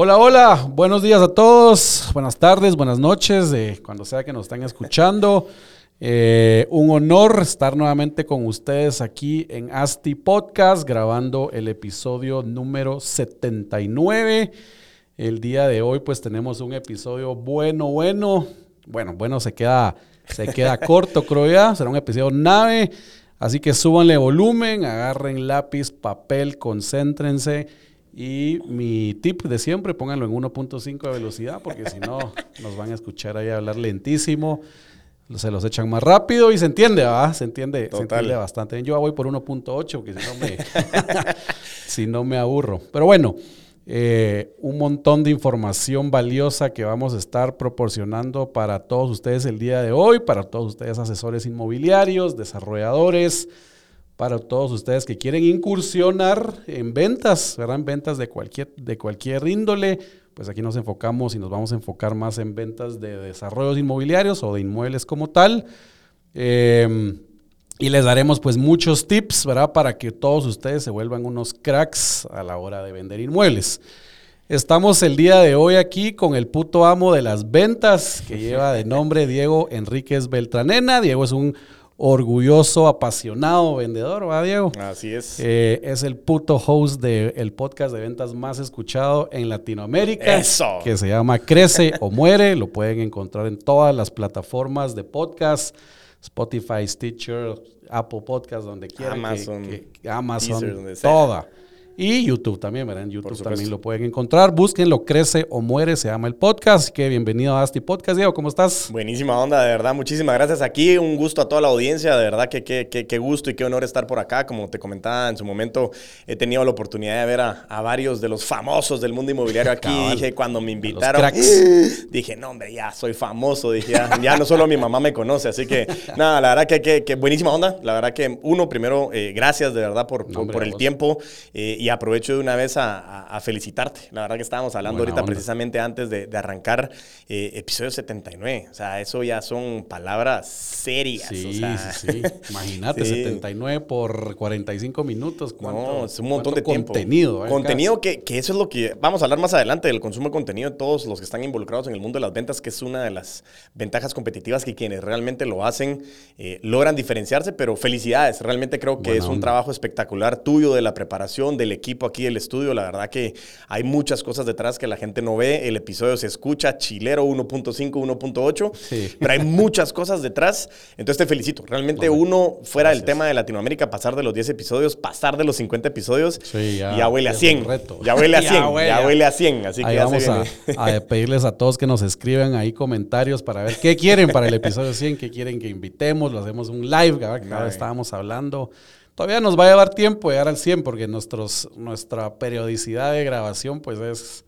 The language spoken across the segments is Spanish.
Hola, hola, buenos días a todos, buenas tardes, buenas noches, eh, cuando sea que nos estén escuchando. Eh, un honor estar nuevamente con ustedes aquí en Asti Podcast, grabando el episodio número 79. El día de hoy pues tenemos un episodio bueno, bueno. Bueno, bueno, se queda, se queda corto, creo ya. Será un episodio nave. Así que súbanle volumen, agarren lápiz, papel, concéntrense y mi tip de siempre, pónganlo en 1.5 de velocidad, porque si no, nos van a escuchar ahí hablar lentísimo. Se los echan más rápido y se entiende, ¿verdad? Se entiende, se entiende bastante. Yo voy por 1.8, porque si no, me, si no me aburro. Pero bueno, eh, un montón de información valiosa que vamos a estar proporcionando para todos ustedes el día de hoy, para todos ustedes asesores inmobiliarios, desarrolladores, para todos ustedes que quieren incursionar en ventas, ¿verdad? En ventas de cualquier, de cualquier índole. Pues aquí nos enfocamos y nos vamos a enfocar más en ventas de desarrollos inmobiliarios o de inmuebles como tal. Em, y les daremos pues muchos tips, ¿verdad? Para que todos ustedes se vuelvan unos cracks a la hora de vender inmuebles. Estamos el día de hoy aquí con el puto amo de las ventas que lleva de nombre Diego Enríquez Beltranena. Diego es un orgulloso, apasionado vendedor, ¿va, Diego? Así es. Eh, es el puto host del podcast de ventas más escuchado en Latinoamérica. Eso. Que se llama Crece o Muere. Lo pueden encontrar en todas las plataformas de podcast. Spotify, Stitcher, Apple Podcast, donde quieran. Amazon. Amazon, toda. Y YouTube también, ¿verdad? En YouTube también lo pueden encontrar. Búsquenlo, Crece o Muere, se llama el podcast. Que bienvenido a Asti Podcast, Diego, ¿cómo estás? Buenísima onda, de verdad. Muchísimas gracias aquí. Un gusto a toda la audiencia, de verdad que qué gusto y qué honor estar por acá. Como te comentaba en su momento, he tenido la oportunidad de ver a, varios de los famosos del mundo inmobiliario aquí. dije, cuando me invitaron, dije, no, hombre, ya soy famoso. Dije, ya, no solo mi mamá me conoce. Así que, nada, la verdad que, que, buenísima onda. La verdad que, uno, primero, eh, gracias de verdad por, por, el tiempo. Eh, y aprovecho de una vez a, felicitarte. La verdad que estábamos hablando ahorita precisamente antes de, arrancar eh, episodio 79. O sea, eso ya son palabras serias. Sí, sí, sí. Imagínate, 79 por 45 minutos. ¿cuánto, es un montón de contenido. Eh, contenido que, que, eso es lo que vamos a hablar más adelante del consumo de contenido de todos los que están involucrados en el mundo de las ventas, que es una de las ventajas competitivas que quienes realmente lo hacen eh, logran diferenciarse. Pero felicidades, realmente creo que es un trabajo espectacular tuyo de la preparación del equipo aquí el estudio. La verdad que hay muchas cosas detrás que la gente no ve. El episodio se escucha chilero 1.5, 1.8, pero hay muchas cosas detrás. Entonces te felicito. Realmente uno, fuera del tema de Latinoamérica, pasar de los 10 episodios, pasar de los 50 episodios, ya, huele a 100. Ya huele a 100. ya, huele a 100. Así que vamos a, pedirles a todos que nos escriban ahí comentarios para ver qué quieren para el episodio 100, qué quieren que invitemos, lo hacemos un live, que vez estábamos hablando. Todavía nos va a llevar tiempo llegar al 100 porque nuestros, nuestra periodicidad de grabación pues es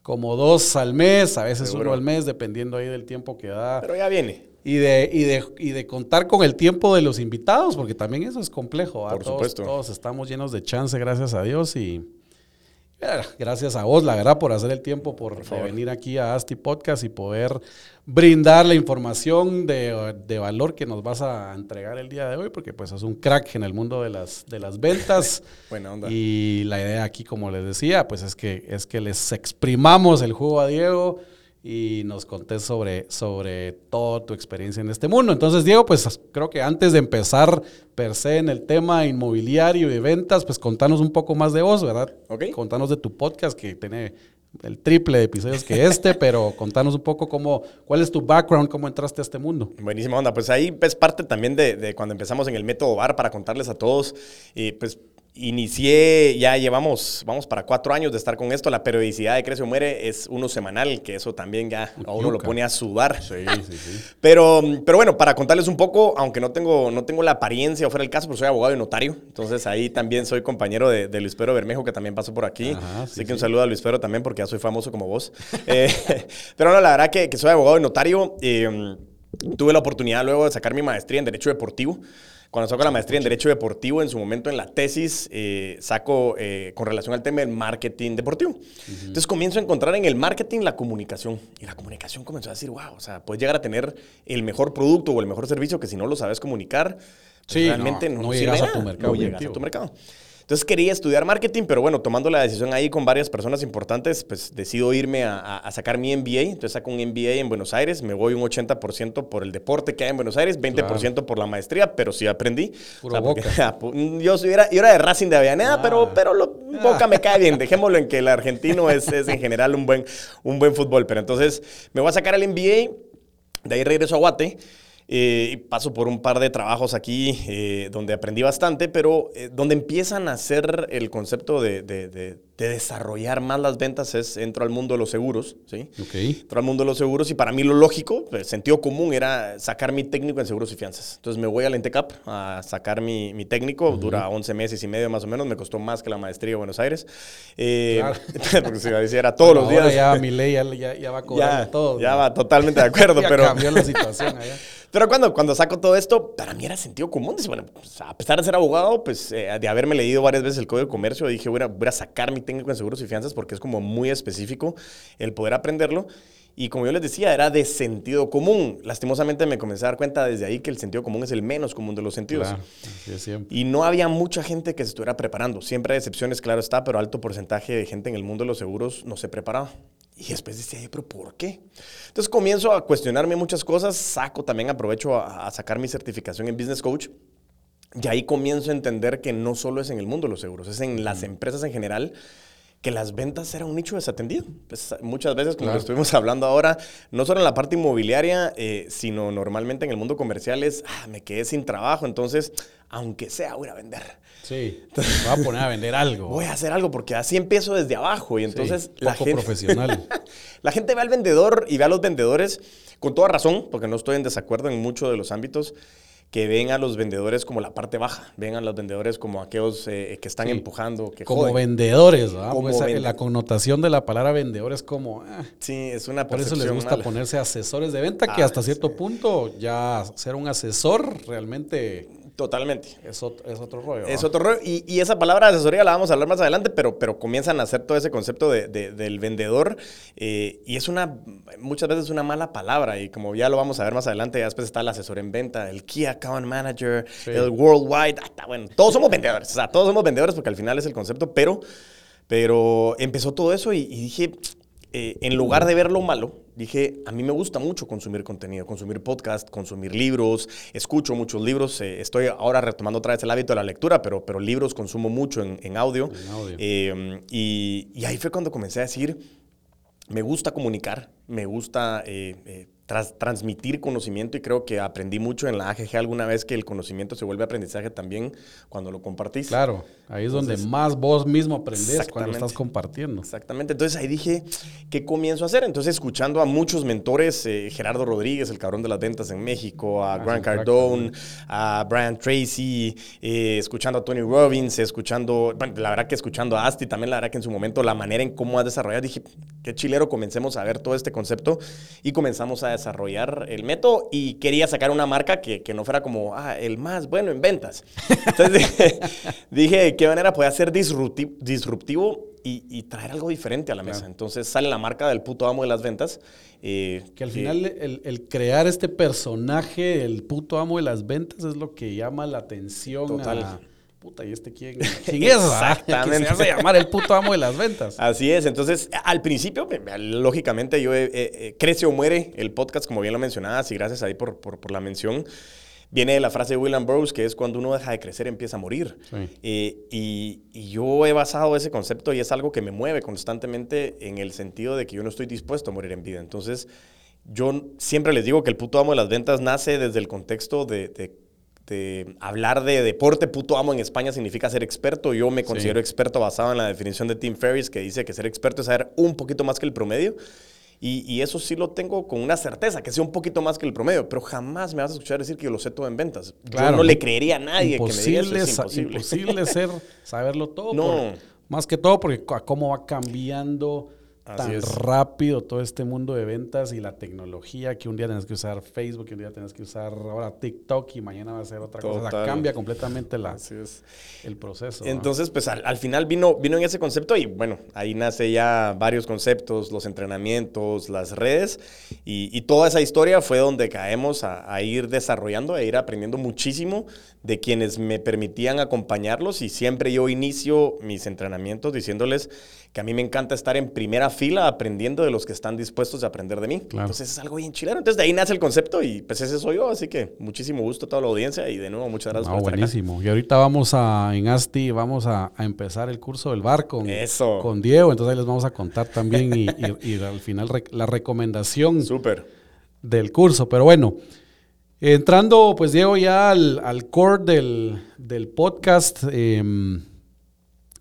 como dos al mes, a veces uno al mes, dependiendo ahí del tiempo que da. Pero ya viene. Y de, y, de, y de contar con el tiempo de los invitados, porque también eso es complejo. Por supuesto. Todos estamos llenos de chance, gracias a Dios. Y Gracias a vos, la verdad, por hacer el tiempo, por, venir aquí a Asti Podcast y poder brindar la información de, valor que nos vas a entregar el día de hoy, porque pues es un crack en el mundo de las, de las ventas. Buena onda. Y la idea aquí, como les decía, pues es que, es que les exprimamos el jugo a Diego y nos contés sobre, sobre toda tu experiencia en este mundo. Entonces, Diego, pues creo que antes de empezar per se en el tema inmobiliario y de ventas, pues contanos un poco más de vos, ¿verdad? Ok. Contanos de tu podcast que tiene el triple de episodios que este, pero contanos un poco cómo, cuál es tu background, cómo entraste a este mundo. Buenísima onda. Pues ahí es parte también de, de cuando empezamos en el método VAR para contarles a todos, y pues Inicié, ya llevamos, vamos para cuatro años de estar con esto. La periodicidad de Crece o Muere es uno semanal, que eso también ya a uno lo pone a sudar. Sí, sí, sí. Pero, pero bueno, para contarles un poco, aunque no tengo, no tengo la apariencia o fuera el caso, pero soy abogado y notario. Entonces ahí también soy compañero de, Luis Pedro Bermejo, que también pasó por aquí. Así que un saludo a Luis Pedro también, porque ya soy famoso como vos. Eh, pero no, la verdad que, que soy abogado y notario. Eh, tuve la oportunidad luego de sacar mi maestría en Derecho Deportivo. Cuando saco la maestría en Derecho Deportivo, en su momento en la tesis, eh, saco eh, con relación al tema del marketing deportivo. Entonces comienzo a encontrar en el marketing la comunicación. Y la comunicación comenzó a decir, wow, o sea, puedes llegar a tener el mejor producto o el mejor servicio que si no lo sabes comunicar, pues, realmente no, llegas a tu mercado. No llegas a tu mercado. Entonces quería estudiar marketing, pero bueno, tomando la decisión ahí con varias personas importantes, pues decido irme a, a sacar mi MBA. Entonces saco un MBA en Buenos Aires, me voy un 80% por el deporte que hay en Buenos Aires, 20% claro. por la maestría, pero sí aprendí. Puro o sea, boca. Porque, yo, era, yo era de Racing de Avellaneda, ah. pero, pero lo, Boca me cae bien. Dejémoslo en que el argentino es, es en general un buen, un buen fútbol. Pero entonces me voy a sacar el MBA, de ahí regreso a Guate. Eh, paso por un par de trabajos aquí eh, donde aprendí bastante, pero eh, donde empiezan a hacer el concepto de, de, desarrollar más las ventas es entro al mundo de los seguros, ¿sí? Okay. Entro al mundo de los seguros y para mí lo lógico, el sentido común era sacar mi técnico en seguros y fianzas. Entonces me voy a la Intecap a sacar mi, mi técnico, uh -huh. dura 11 meses y medio más o menos, me costó más que la maestría de Buenos Aires. Claro. porque si era todos los días. Ya mi ley ya, ya, ya va a cobrar ya, todo. Ya va totalmente de acuerdo, ya pero... cambió la situación allá. Pero cuando, cuando saco todo esto, para mí era sentido común. Dice, bueno, pues, a pesar de ser abogado, pues eh, de haberme leído varias veces el Código de Comercio, dije, voy a, voy a sacar mi técnico en seguros y fianzas porque es como muy específico el poder aprenderlo. Y como yo les decía, era de sentido común. Lastimosamente me comencé a dar cuenta desde ahí que el sentido común es el menos común de los sentidos. Claro. Y no había mucha gente que se estuviera preparando. Siempre hay excepciones, claro está, pero alto porcentaje de gente en el mundo de los seguros no se preparaba. Y después decía, pero ¿por qué? Entonces comienzo a cuestionarme muchas cosas, saco también, aprovecho a, a, sacar mi certificación en Business Coach. Y ahí comienzo a entender que no solo es en el mundo de los seguros, es en las empresas en general que las ventas era un nicho desatendido. Pues, muchas veces, como claro. estuvimos hablando ahora, no solo en la parte inmobiliaria, eh, sino normalmente en el mundo comercial es, ah, me quedé sin trabajo, entonces, aunque sea, voy a vender. Sí, entonces, voy a poner a vender algo. Voy a hacer algo, porque así empiezo desde abajo. Y entonces sí, la gente, profesional. la gente ve al vendedor y ve a los vendedores con toda razón, porque no estoy en desacuerdo en muchos de los ámbitos que ven a los vendedores como la parte baja, ven a los vendedores como aquellos eh, que están sí. empujando, que como joden. vendedores, ¿verdad? Como pues vend la connotación de la palabra vendedor es como eh, sí, es una por eso les gusta mala. ponerse asesores de venta, que ah, hasta cierto sí. punto ya ser un asesor realmente Totalmente. Es otro, es otro rollo. Es ¿no? otro rollo. Y, y, esa palabra de asesoría la vamos a hablar más adelante, pero, pero comienzan a hacer todo ese concepto de, de, del vendedor. Eh, y es una, muchas veces una mala palabra. Y como ya lo vamos a ver más adelante, ya después está el asesor en venta, el Key Account Manager, sí. el Worldwide. Ah, bueno, todos somos vendedores. O sea, todos somos vendedores porque al final es el concepto, pero, pero empezó todo eso y, y dije, eh, en lugar de ver lo malo, dije, a mí me gusta mucho consumir contenido, consumir podcast, consumir libros, escucho muchos libros, eh, estoy ahora retomando otra vez el hábito de la lectura, pero, pero libros consumo mucho en, en audio. En audio. Eh, y, y, ahí fue cuando comencé a decir, me gusta comunicar, me gusta eh, tras, transmitir conocimiento y creo que aprendí mucho en la AGG alguna vez que el conocimiento se vuelve aprendizaje también cuando lo compartís. Claro, ahí es Entonces, donde más vos mismo aprendes cuando estás compartiendo. Exactamente, entonces ahí dije, ¿qué comienzo a hacer? Entonces escuchando a muchos mentores, eh, Gerardo Rodríguez, el cabrón de las ventas en México, a ah, Grant Cardone, a Brian Tracy, eh, escuchando a Tony Robbins, escuchando, bueno, la verdad que escuchando a Asti también, la verdad que en su momento la manera en cómo ha desarrollado, dije, qué chilero, comencemos a ver todo este concepto y comenzamos a desarrollar el método y quería sacar una marca que, que no fuera como, ah, el más bueno en ventas. Entonces dije, dije, ¿de qué manera podía ser disruptivo, disruptivo y, y, traer algo diferente a la mesa? Claro. Entonces sale la marca del puto amo de las ventas. Eh, que al final el, el, crear este personaje, el puto amo de las ventas, es lo que llama la atención Total. a puta, ¿y este quién, quién es? Exactamente. Que se hace llamar el puto amo de las ventas. Así es. Entonces, al principio, lógicamente, yo eh, crece o muere el podcast, como bien lo mencionabas, y gracias ahí por, por, por la mención. Viene de la frase de William Burroughs, que es cuando uno deja de crecer, empieza a morir. Sí. Eh, y, y, yo he basado ese concepto y es algo que me mueve constantemente en el sentido de que yo no estoy dispuesto a morir en vida. Entonces, yo siempre les digo que el puto amo de las ventas nace desde el contexto de, de de hablar de deporte puto amo en España significa ser experto. Yo me considero sí. experto basado en la definición de Tim Ferriss, que dice que ser experto es saber un poquito más que el promedio. Y, y, eso sí lo tengo con una certeza, que sea un poquito más que el promedio, pero jamás me vas a escuchar decir que yo lo sé todo en ventas. Claro, yo no le creería a nadie que me diga eso. Es imposible. imposible ser, saberlo todo. No. Por, más que todo porque cómo va cambiando tan rápido todo este mundo de ventas y la tecnología que un día tienes que usar Facebook, que un día tienes que usar ahora TikTok y mañana va a ser otra cosa. cambia completamente la, el proceso. Entonces, pues al, final vino, vino en ese concepto y bueno, ahí nace ya varios conceptos, los entrenamientos, las redes y, toda esa historia fue donde caemos a, a ir desarrollando, a ir aprendiendo muchísimo de quienes me permitían acompañarlos y siempre yo inicio mis entrenamientos diciéndoles que a mí me encanta estar en primera fila aprendiendo de los que están dispuestos a aprender de mí. Entonces es algo bien chileno. Entonces de ahí nace el concepto y pues ese soy yo. Así que muchísimo gusto a toda la audiencia y de nuevo muchas gracias por buenísimo. Y ahorita vamos a, en Asti, vamos a, empezar el curso del bar con, con Diego. Entonces ahí les vamos a contar también y, al final la recomendación del curso. Pero bueno. Entrando, pues Diego, ya al, core del, podcast, em,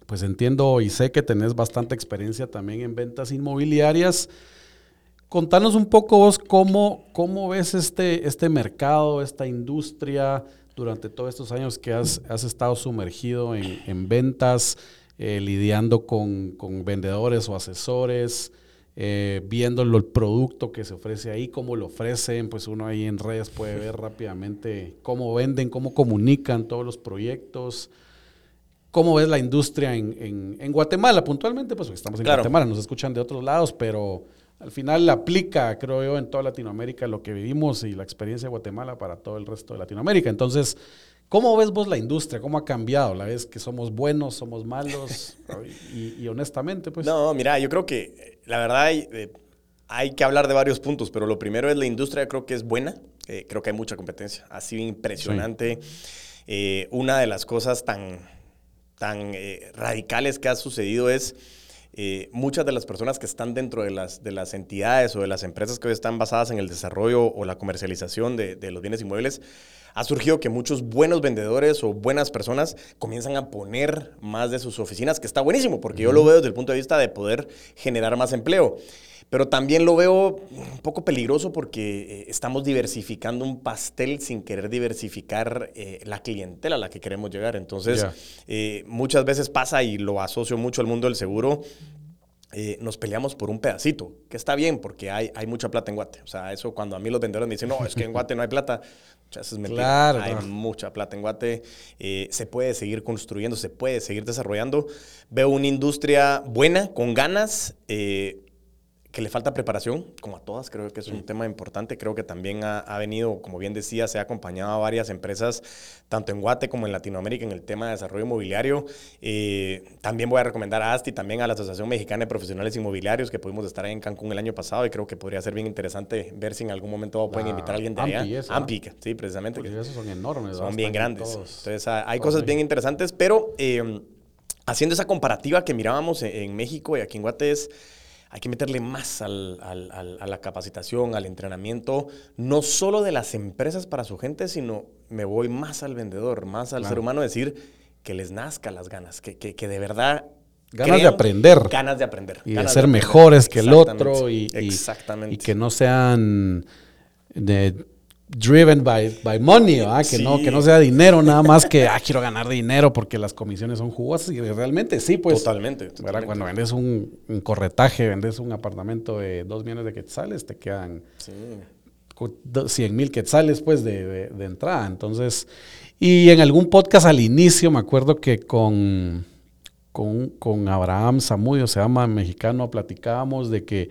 pues entiendo y sé que tenés bastante experiencia también en ventas inmobiliarias. Contanos un poco vos cómo, cómo ves este, este mercado, esta industria durante todos estos años que has, estado sumergido en, ventas, eh, lidiando con, con vendedores o asesores. Eh, viendo el producto que se ofrece ahí, cómo lo ofrecen, pues uno ahí en redes puede ver rápidamente cómo venden, cómo comunican todos los proyectos, cómo ves la industria en, Guatemala puntualmente, pues estamos en Guatemala, nos escuchan de otros lados, pero al final aplica, creo yo, en toda Latinoamérica lo que vivimos y la experiencia de Guatemala para todo el resto de Latinoamérica. Entonces, ¿Cómo ves vos la industria? ¿Cómo ha cambiado? ¿La vez que somos buenos, somos malos? y, honestamente, pues. No, mira, yo creo que eh, la verdad hay, eh, hay, que hablar de varios puntos, pero lo primero es la industria, creo que es buena. Eh, creo que hay mucha competencia. Ha sido impresionante. una de las cosas tan, tan radicales que ha sucedido es. muchas de las personas que están dentro de las, de las entidades o de las empresas que hoy están basadas en el desarrollo o la comercialización de, de los bienes inmuebles ha surgido que muchos buenos vendedores o buenas personas comienzan a poner más de sus oficinas, que está buenísimo, porque yo lo veo desde el punto de vista de poder generar más empleo. Pero también lo veo un poco peligroso porque eh, estamos diversificando un pastel sin querer diversificar eh, la clientela a la que queremos llegar. Entonces, eh, muchas veces pasa, y lo asocio mucho al mundo del seguro, nos peleamos por un pedacito, que está bien porque hay, hay mucha plata en Guate. O sea, eso cuando a mí los vendedores me dicen, no, es que en Guate no hay plata, eso es mentira. Claro, Hay mucha plata en Guate. Eh, se puede seguir construyendo, se puede seguir desarrollando. Veo una industria buena, con ganas. Eh, que le falta preparación, como a todas, creo que es un tema importante. Creo que también ha, venido, como bien decía, se ha acompañado a varias empresas, tanto en Guate como en Latinoamérica, en el tema de desarrollo inmobiliario. Eh, también voy a recomendar a ASTI, también a la Asociación Mexicana de Profesionales Inmobiliarios, que pudimos estar ahí en Cancún el año pasado y creo que podría ser bien interesante ver si en algún momento pueden invitar a alguien de allá. Ampi, sí, precisamente. Porque esos son enormes. Son bien grandes. Entonces, hay cosas bien interesantes, pero eh, haciendo esa comparativa que mirábamos en, en México y aquí en Guate es hay que meterle más a la capacitación, al entrenamiento, no solo de las empresas para su gente, sino me voy más al vendedor, más al ser humano, decir que les nazca las ganas, que, de verdad Ganas de aprender. Ganas de aprender. Y de ser mejores que el otro. Y, Exactamente. Y, que no sean de driven by, by money, Que, no, que no sea dinero nada más que, ah, quiero ganar dinero porque las comisiones son jugosas y realmente sí, pues. Totalmente. Cuando vendes un, corretaje, vendes un apartamento de dos millones de quetzales, te quedan sí. 100 mil quetzales, pues, de, de, entrada. Entonces, y en algún podcast al inicio, me acuerdo que con, con, con Abraham Zamudio, se llama mexicano, platicábamos de que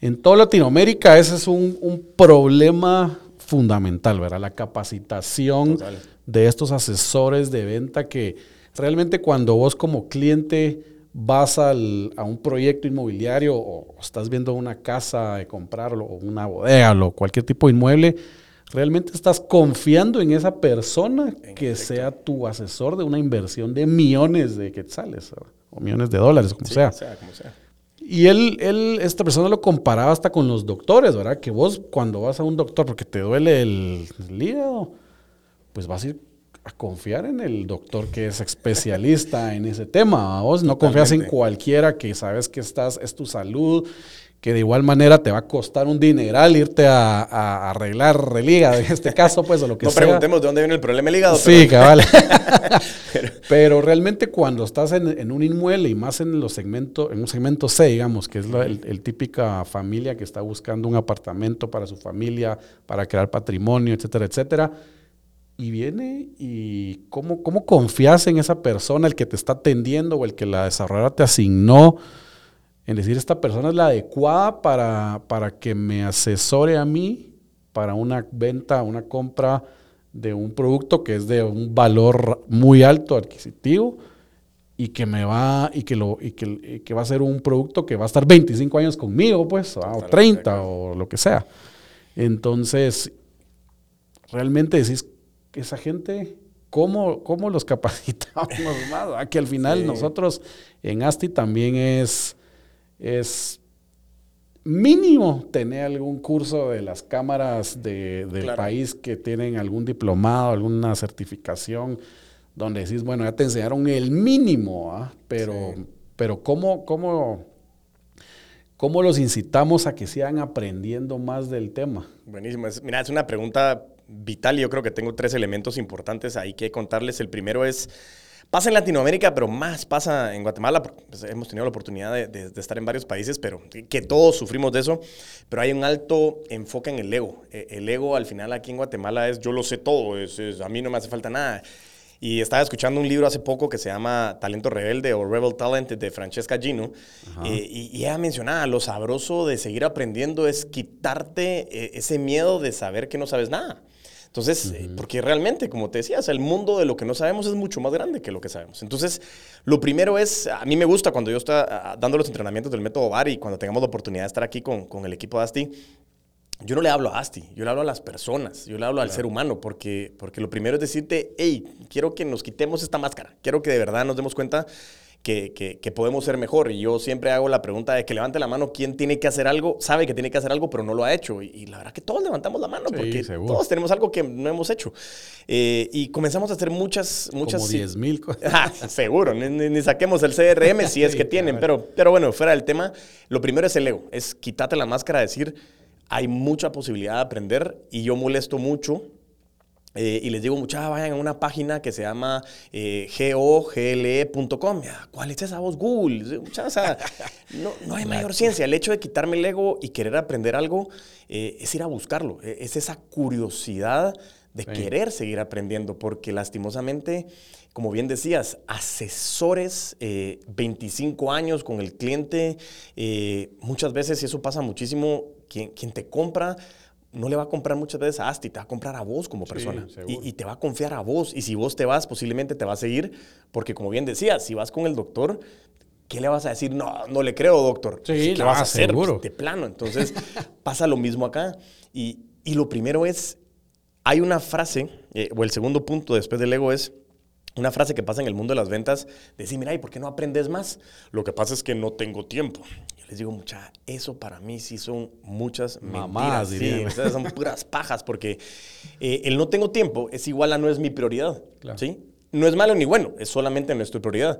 en toda Latinoamérica ese es un, un problema fundamental, ¿verdad? La capacitación de estos asesores de venta que realmente cuando vos como cliente vas a un proyecto inmobiliario o estás viendo una casa de comprarlo o una bodega o cualquier tipo de inmueble, realmente estás confiando en esa persona que sea tu asesor de una inversión de millones de quetzales o millones de dólares, como sea. sea, como sea. Y él, él, esta persona lo comparaba hasta con los doctores, ¿verdad? Que vos cuando vas a un doctor porque te duele el, hígado, pues vas a ir a confiar en el doctor que es especialista en ese tema. Vos no confías en cualquiera que sabes que estás, es tu salud, que de igual manera te va a costar un dineral irte a, arreglar el hígado, en este caso, pues, o lo que sea. No preguntemos de dónde viene el problema el hígado. Sí, cabal. pero, realmente cuando estás en, un inmueble y más en los segmentos, en un segmento C, digamos, que es la el, típica familia que está buscando un apartamento para su familia, para crear patrimonio, etcétera, etcétera, y viene y cómo, cómo confías en esa persona, el que te está atendiendo o el que la desarrolladora te asignó, en decir, esta persona es la adecuada para, para que me asesore a mí para una venta, una compra de un producto que es de un valor muy alto adquisitivo y que me va y que lo y que, que va a ser un producto que va a estar 25 años conmigo, pues, o 30 o lo que sea. Entonces, realmente decís esa gente, ¿cómo, cómo los capacitamos más? Que al final nosotros en ASTI también es, es mínimo tener algún curso de las cámaras del país que tienen algún diplomado, alguna certificación, donde decís, bueno, ya te enseñaron el mínimo, ¿ah? pero, pero ¿cómo, cómo, ¿cómo los incitamos a que sigan aprendiendo más del tema? Buenísimo. mira, es una pregunta vital y yo creo que tengo tres elementos importantes ahí que contarles. El primero es, pasa en Latinoamérica, pero más pasa en Guatemala. Pues, hemos tenido la oportunidad de, estar en varios países, pero que todos sufrimos de eso. Pero hay un alto enfoque en el ego. E, el ego al final aquí en Guatemala es yo lo sé todo, es, a mí no me hace falta nada. Y estaba escuchando un libro hace poco que se llama Talento Rebelde o Rebel Talent de Francesca Gino. Eh, y, y, ella mencionaba, lo sabroso de seguir aprendiendo es quitarte eh, ese miedo de saber que no sabes nada. Entonces, eh, porque realmente, como te decías, el mundo de lo que no sabemos es mucho más grande que lo que sabemos. Entonces, lo primero es, a mí me gusta cuando yo estoy dando los entrenamientos del método VAR y cuando tengamos la oportunidad de estar aquí con, con el equipo de ASTI, yo no le hablo a Asti, yo le hablo a las personas, yo le hablo al ser humano, porque, porque lo primero es decirte, hey, quiero que nos quitemos esta máscara, quiero que de verdad nos demos cuenta que, podemos ser mejor. Y yo siempre hago la pregunta de que levante la mano quién tiene que hacer algo, sabe que tiene que hacer algo, pero no lo ha hecho. Y, la verdad que todos levantamos la mano porque todos tenemos algo que no hemos hecho. Eh, y comenzamos a hacer muchas, muchas... Como 10 mil cosas. Ah, seguro, ni, saquemos el CRM si es que tienen. Pero, pero bueno, fuera del tema, lo primero es el ego, es quitarte la máscara, decir, hay mucha posibilidad de aprender y yo molesto mucho eh, y les digo, muchachos, vayan a una página que se llama eh, gogle.com. ¿Cuál es esa voz? Google. no, no, hay mayor ciencia. El hecho de quitarme el ego y querer aprender algo eh, es ir a buscarlo. E, es esa curiosidad de querer seguir aprendiendo, porque lastimosamente, como bien decías, asesores 25 años con el cliente, muchas veces, y eso pasa muchísimo, quien, quien te compra no le va a comprar muchas veces a Asti, te va a comprar a vos como persona. y, te va a confiar a vos. Y si vos te vas, posiblemente te va a seguir, porque como bien decías, si vas con el doctor, ¿qué le vas a decir? No, no le creo, doctor. Sí, ¿Qué vas a hacer? Pues, de plano. Entonces, pasa lo mismo acá. Y, lo primero es, hay una frase, eh, o el segundo punto después del ego es, una frase que pasa en el mundo de las ventas, decir, mira, ¿y por qué no aprendes más? Lo que pasa es que no tengo tiempo. Les digo, mucha, eso para mí sí son muchas Mamás, mentiras. Sí, son puras pajas, porque eh, el no tengo tiempo es igual a no es mi prioridad. ¿sí? No es malo ni bueno, es solamente nuestra prioridad.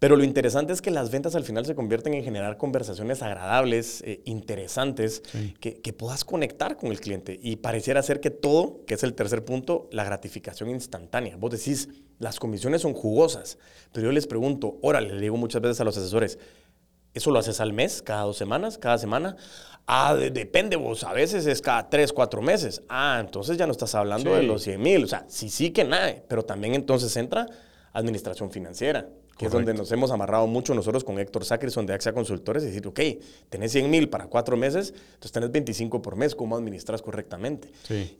Pero lo interesante es que las ventas al final se convierten en generar conversaciones agradables, eh, interesantes, que, que, puedas conectar con el cliente. Y pareciera ser que todo, que es el tercer punto, la gratificación instantánea. Vos decís, las comisiones son jugosas, pero yo les pregunto, órale, le digo muchas veces a los asesores, ¿eso lo haces al mes, cada dos semanas, cada semana? Ah, depende vos, a veces es cada tres, cuatro meses. Ah, entonces ya no estás hablando de los 100 mil, o sea, sí, sí que nada, pero también entonces entra administración financiera que es donde nos hemos amarrado mucho nosotros con Héctor Sacrison de AXA Consultores, y decir, ok, tenés 100 mil para cuatro meses, entonces tenés 25 por mes, ¿cómo administras correctamente?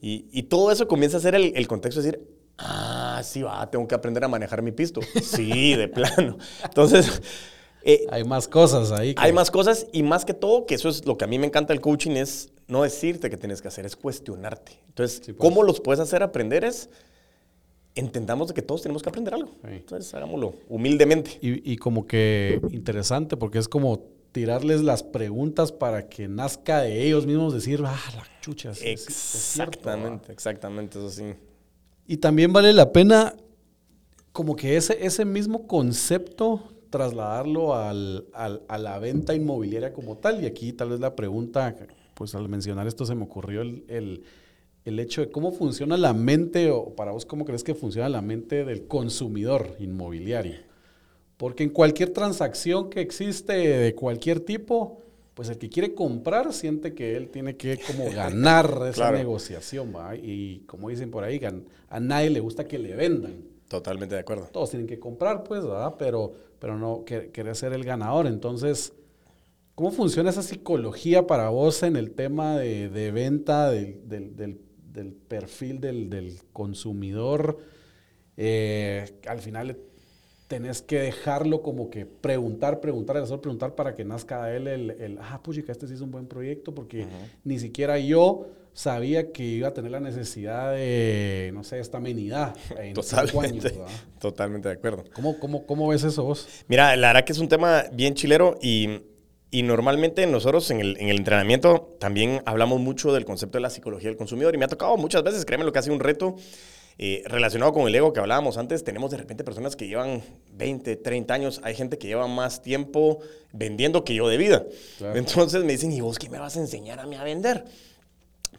Y, y, todo eso comienza a ser el, el contexto de decir, ah, sí, va, tengo que aprender a manejar mi pisto. Sí, de plano. Entonces... Eh, hay más cosas ahí. Hay más cosas y más que todo, que eso es lo que a mí me encanta el coaching, es no decirte qué tienes que hacer, es cuestionarte. Entonces, pues. ¿cómo los puedes hacer aprender? Es entendamos que todos tenemos que aprender algo. Entonces, hagámoslo humildemente. Y, como que interesante, porque es como tirarles las preguntas para que nazca de ellos mismos decir, ah, la chucha. exactamente, exactamente, eso sí. Y también vale la pena como que ese, ese mismo concepto trasladarlo al, al, a la venta inmobiliaria como tal. Y aquí tal vez la pregunta, pues al mencionar esto se me ocurrió el, el, el hecho de cómo funciona la mente, o para vos, ¿cómo crees que funciona la mente del consumidor inmobiliario? Porque en cualquier transacción que existe de cualquier tipo, pues el que quiere comprar siente que él tiene que como ganar esa negociación, ¿va? Y como dicen por ahí, a nadie le gusta que le vendan. Totalmente de acuerdo. Todos tienen que comprar, pues, ¿verdad? Pero, pero no querer ser el ganador. Entonces, ¿cómo funciona esa psicología para vos en el tema de, de venta del, del, del, perfil del, consumidor? Eh, al final tenés que dejarlo como que preguntar, preguntar, hacer preguntar para que nazca a él el, el ah, pues este sí es un buen proyecto, porque ni siquiera yo sabía que iba a tener la necesidad de, no sé, esta amenidad en totalmente, años, Totalmente de acuerdo. ¿Cómo, cómo, ¿Cómo ves eso vos? Mira, la verdad que es un tema bien chilero y, y normalmente nosotros en el, en el, entrenamiento también hablamos mucho del concepto de la psicología del consumidor y me ha tocado muchas veces, créeme lo que hace un reto eh, relacionado con el ego que hablábamos antes, tenemos de repente personas que llevan 20, 30 años, hay gente que lleva más tiempo vendiendo que yo de vida. Entonces me dicen, ¿y vos qué me vas a enseñar a mí a vender?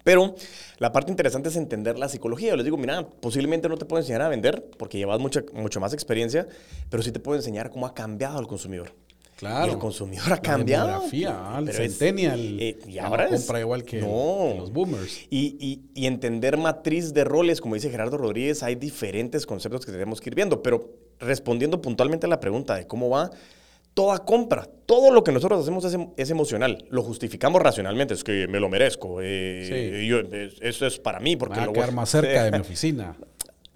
Pero la parte interesante es entender la psicología. Yo les digo, mira, posiblemente no te puedo enseñar a vender porque llevas mucha, mucho más experiencia, pero sí te puedo enseñar cómo ha cambiado el consumidor. Claro. Y el consumidor ha cambiado. La demografía, el centennial. Eh, y ahora compra igual que, los boomers. Y, y, y, entender matriz de roles, como dice Gerardo Rodríguez, hay diferentes conceptos que tenemos que ir viendo. Pero respondiendo puntualmente a la pregunta de cómo va, toda compra, todo lo que nosotros hacemos es, emocional. Lo justificamos racionalmente, es que me lo merezco. Eh, yo, eso es para mí. Porque me voy a quedar más cerca de mi oficina.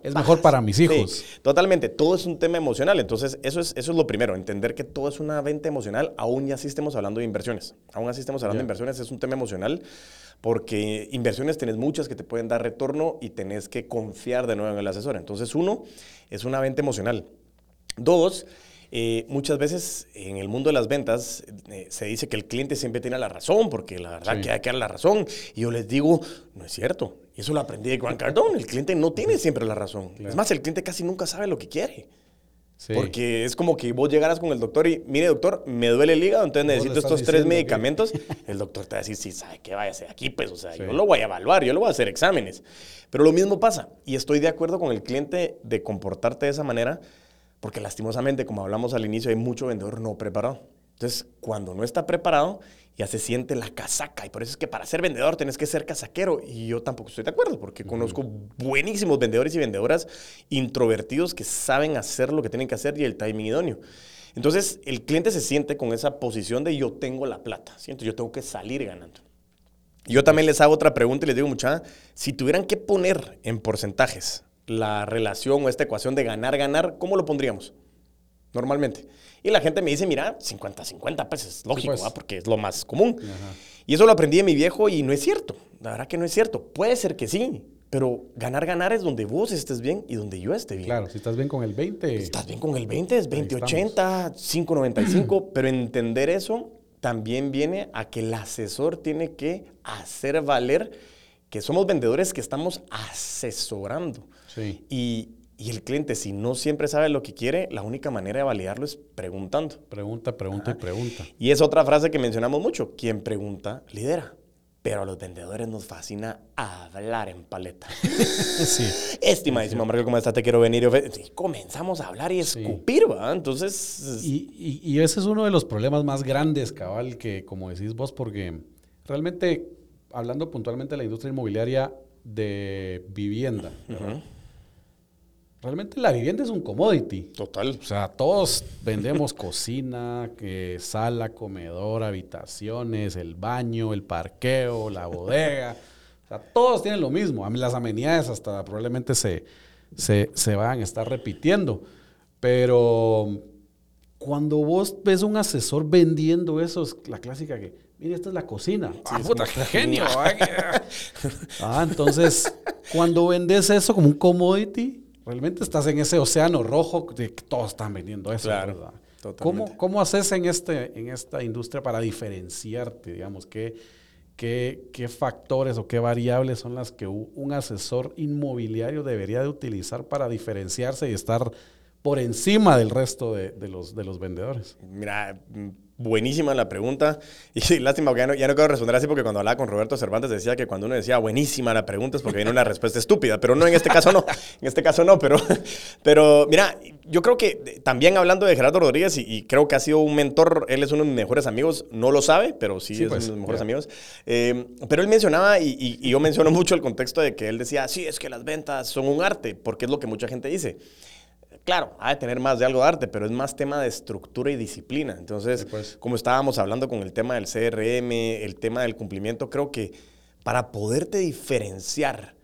Es mejor para mis hijos. Sí, totalmente. Todo es un tema emocional. Entonces, eso es, eso es lo primero. Entender que todo es una venta emocional. Aún ya sí estemos hablando de inversiones. Aún así estemos hablando de inversiones. Es un tema emocional porque inversiones tenés muchas que te pueden dar retorno y tenés que confiar de nuevo en el asesor. Entonces, uno, es una venta emocional. Dos, eh, muchas veces en el mundo de las ventas eh, se dice que el cliente siempre tiene la razón, porque la verdad que hay que dar la razón. Y yo les digo, no es cierto. Y eso lo aprendí de Juan Cardón. El cliente no tiene siempre la razón. Es más, el cliente casi nunca sabe lo que quiere. Porque es como que vos llegaras con el doctor y, mire doctor, me duele el hígado, entonces necesito estos tres medicamentos. El doctor te va a decir, sí, sabe que vaya a ser aquí, pues, o sea, yo lo voy a evaluar, yo lo voy a hacer exámenes. Pero lo mismo pasa, y estoy de acuerdo con el cliente de comportarte de esa manera, porque lastimosamente, como hablamos al inicio, hay mucho vendedor no preparado. Entonces, cuando no está preparado, ya se siente la casaca. Y por eso es que para ser vendedor tienes que ser casaquero. Y yo tampoco estoy de acuerdo, porque conozco buenísimos vendedores y vendedoras introvertidos que saben hacer lo que tienen que hacer y el timing idóneo. Entonces, el cliente se siente con esa posición de yo tengo la plata, siento, yo tengo que salir ganando. Yo también les hago otra pregunta y les digo, mucha, si tuvieran que poner en porcentajes la relación o esta ecuación de ganar, ganar, ¿cómo lo pondríamos? Normalmente. Y la gente me dice, mira, 50-50, pues es lógico, pues. porque es lo más común. Y eso lo aprendí de mi viejo y no es cierto. La verdad que no es cierto. Puede ser que sí, pero ganar, ganar es donde vos estés bien y donde yo esté bien. Claro, si estás bien con el 20. Si estás bien con el 20, es 20-80, 5-95, pero entender eso también viene a que el asesor tiene que hacer valer que somos vendedores que estamos asesorando. Y, el cliente, si no siempre sabe lo que quiere, la única manera de validarlo es preguntando. Pregunta, pregunta y pregunta. Y es otra frase que mencionamos mucho. Quien pregunta, lidera. Pero a los vendedores nos fascina hablar en paleta. sí. Estimadísimo Marco, ¿cómo estás? Te quiero venir. Y comenzamos a hablar y escupir, ¿va? Entonces... Y, y, ese es uno de los problemas más grandes, cabal, que como decís vos, porque realmente, hablando puntualmente de la industria inmobiliaria de vivienda, Realmente la vivienda es un commodity. Total. O sea, todos vendemos cocina, que sala, comedor, habitaciones, el baño, el parqueo, la bodega. O sea, todos tienen lo mismo. Las amenidades hasta probablemente se, se, van a estar repitiendo. Pero cuando vos ves un asesor vendiendo eso, es la clásica que, mire, esta es la cocina. ah, puta, qué genio. ah, entonces, cuando vendes eso como un commodity, Realmente estás en ese océano rojo de que todos están vendiendo eso. Claro, ¿Cómo, ¿Cómo, haces en, este, en esta industria para diferenciarte? Digamos, ¿qué, qué, qué factores o qué variables son las que un asesor inmobiliario debería de utilizar para diferenciarse y estar por encima del resto de, de los, de los vendedores? Mira, buenísima la pregunta. Y lástima que ya no, ya no quiero responder así porque cuando hablaba con Roberto Cervantes decía que cuando uno decía buenísima la pregunta es porque viene una respuesta estúpida. Pero no, en este caso no. En este caso no. Pero, pero mira, yo creo que también hablando de Gerardo Rodríguez, y, creo que ha sido un mentor, él es uno de mis mejores amigos, no lo sabe, pero sí, es pues, uno de mis mejores amigos. Eh, pero él mencionaba, y, y yo menciono mucho el contexto de que él decía, sí, es que las ventas son un arte, porque es lo que mucha gente dice claro, ha de tener más de algo de arte, pero es más tema de estructura y disciplina. Entonces, pues. como estábamos hablando con el tema del CRM, el tema del cumplimiento, creo que para poderte diferenciar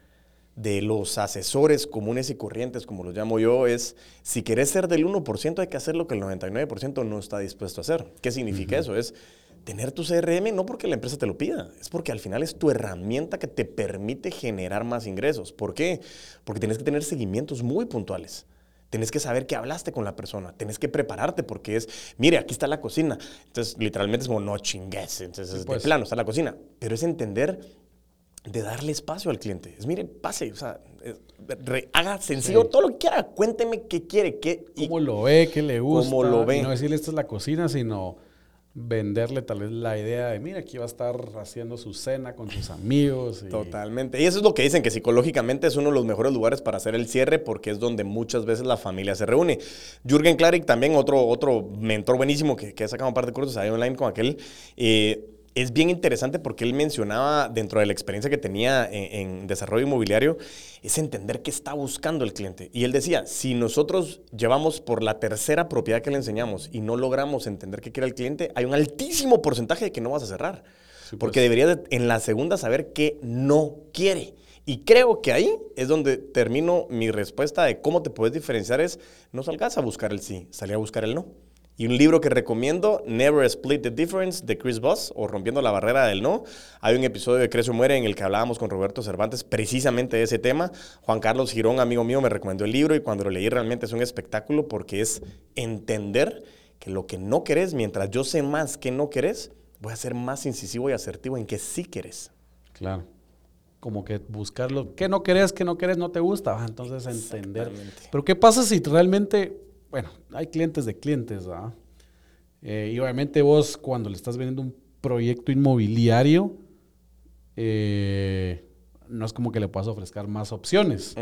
de los asesores comunes y corrientes, como los llamo yo, es si querés ser del 1%, hay que hacer lo que el 99% no está dispuesto a hacer. ¿Qué significa eso? Es tener tu CRM no porque la empresa te lo pida, es porque al final es tu herramienta que te permite generar más ingresos. ¿Por qué? Porque tienes que tener seguimientos muy puntuales. Tienes que saber que hablaste con la persona, tienes que prepararte porque es, mire, aquí está la cocina. Entonces, literalmente es como, no chingues, entonces, pues. de plano, está la cocina. Pero es entender de darle espacio al cliente. Es, mire, pase, o sea, haga sencillo todo lo que quiera, cuénteme qué quiere, qué... ¿Cómo lo ve, qué le gusta? ¿Cómo lo ve? no decirle, esta es la cocina, sino venderle tal vez la idea de, mira, aquí va a estar haciendo su cena con sus amigos. Totalmente. Y eso es lo que dicen, que psicológicamente es uno de los mejores lugares para hacer el cierre porque es donde muchas veces la familia se reúne. Jürgen Klarik, también otro, otro mentor buenísimo que, que ha sacado un par de cursos ahí online con aquel, eh, es bien interesante porque él mencionaba dentro de la experiencia que tenía en, desarrollo inmobiliario, es entender qué está buscando el cliente. Y él decía, si nosotros llevamos por la tercera propiedad que le enseñamos y no logramos entender qué quiere el cliente, hay un altísimo porcentaje de que no vas a cerrar. porque pues. deberías en la segunda saber qué no quiere. Y creo que ahí es donde termino mi respuesta de cómo te puedes diferenciar es, no salgas a buscar el sí, salí a buscar el no. Y un libro que recomiendo, Never Split the Difference, de Chris Voss, o Rompiendo la Barrera del No. Hay un episodio de Crecio Muere en el que hablábamos con Roberto Cervantes precisamente de ese tema. Juan Carlos Girón, amigo mío, me recomendó el libro y cuando lo leí realmente es un espectáculo porque es entender que lo que no querés, mientras yo sé más que no querés, voy a ser más incisivo y asertivo en que sí querés. Claro como que buscarlo, que no querés, que no querés, no te gusta, entonces entender. Pero ¿qué pasa si realmente bueno, hay clientes de clientes, ¿verdad? Eh, y obviamente vos cuando le estás vendiendo un proyecto inmobiliario, eh, no es como que le puedas ofrecer más opciones.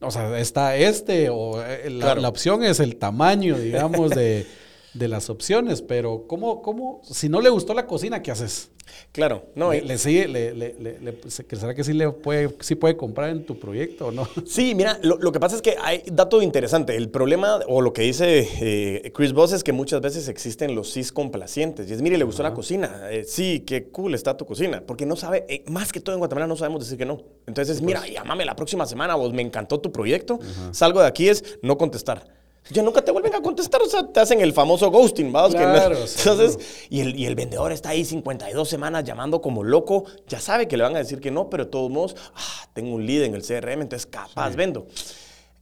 o sea, está este, o eh, la, opción es el tamaño, digamos, de, de las opciones, pero ¿cómo, ¿cómo, si no le gustó la cocina, qué haces? Claro, no. ¿Le, sigue, le, le, ¿Será que sí, le puede, sí puede comprar en tu proyecto o no? Sí, mira, lo, que pasa es que hay dato interesante. El problema, o lo que dice eh, Chris Voss, es que muchas veces existen los cis complacientes. Y es, mire, le gustó la cocina. Eh, sí, qué cool está tu cocina. Porque no sabe, eh, más que todo en Guatemala no sabemos decir que no. Entonces, mira, pues. llámame la próxima semana, vos me encantó tu proyecto. Salgo de aquí es no contestar ya nunca te vuelven a contestar, o sea, te hacen el famoso ghosting, ¿vamos? Claro, entonces, y el, y el, vendedor está ahí 52 semanas llamando como loco, ya sabe que le van a decir que no, pero de todos modos, ah, tengo un lead en el CRM, entonces capaz vendo.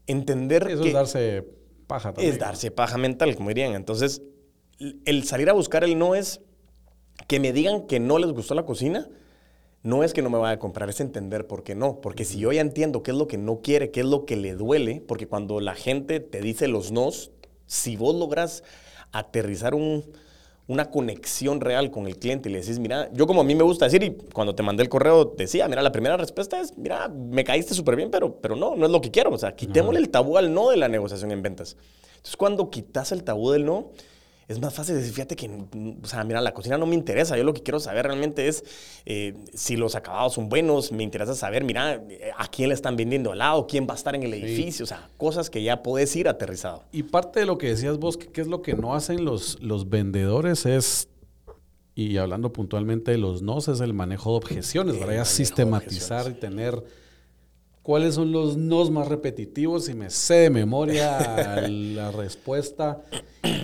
Entender Eso es darse paja también. Es darse paja mental, como dirían. Entonces, el salir a buscar el no es que me digan que no les gustó la cocina, no es que no me vaya a comprar, es entender por qué no. Porque si yo ya entiendo qué es lo que no quiere, qué es lo que le duele, porque cuando la gente te dice los nos, si vos logras aterrizar una conexión real con el cliente y le decís, mira, yo como a mí me gusta decir, y cuando te mandé el correo decía, mira, la primera respuesta es, mira, me caíste súper bien, pero, pero no, no es lo que quiero. O sea, quitémosle el tabú al no de la negociación en ventas. Entonces, cuando quitas el tabú del no, es más fácil decir, fíjate que, o sea, mira, la cocina no me interesa. Yo lo que quiero saber realmente es eh, si los acabados son buenos. Me interesa saber, mira, a quién le están vendiendo al lado, quién va a estar en el edificio. O sea, cosas que ya puedes ir aterrizado. Y parte de lo que decías vos, que, es lo que no hacen los, los vendedores, es y hablando puntualmente de los nos, es el manejo de objeciones, para ya sistematizar y tener cuáles son los nos más repetitivos y me sé de memoria la respuesta.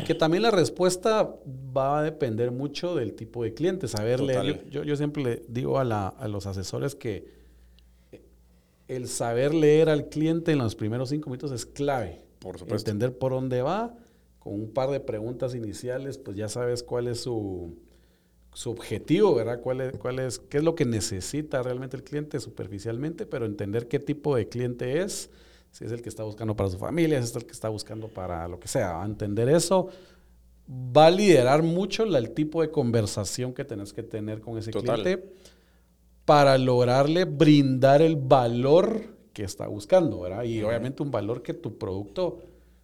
Que también la respuesta va a depender mucho del tipo de cliente, saber leer. Yo, yo, siempre le digo a, a, los asesores que el saber leer al cliente en los primeros cinco minutos es clave. Por supuesto. Entender por dónde va, con un par de preguntas iniciales, pues ya sabes cuál es su, su objetivo, ¿verdad? ¿Cuál es, cuál es, ¿Qué es lo que necesita realmente el cliente superficialmente? Pero entender qué tipo de cliente es, si es el que está buscando para su familia, si es el que está buscando para lo que sea. Entender eso va a liderar mucho el tipo de conversación que tenés que tener con ese cliente para lograrle brindar el valor que está buscando, ¿verdad? Y obviamente un valor que tu producto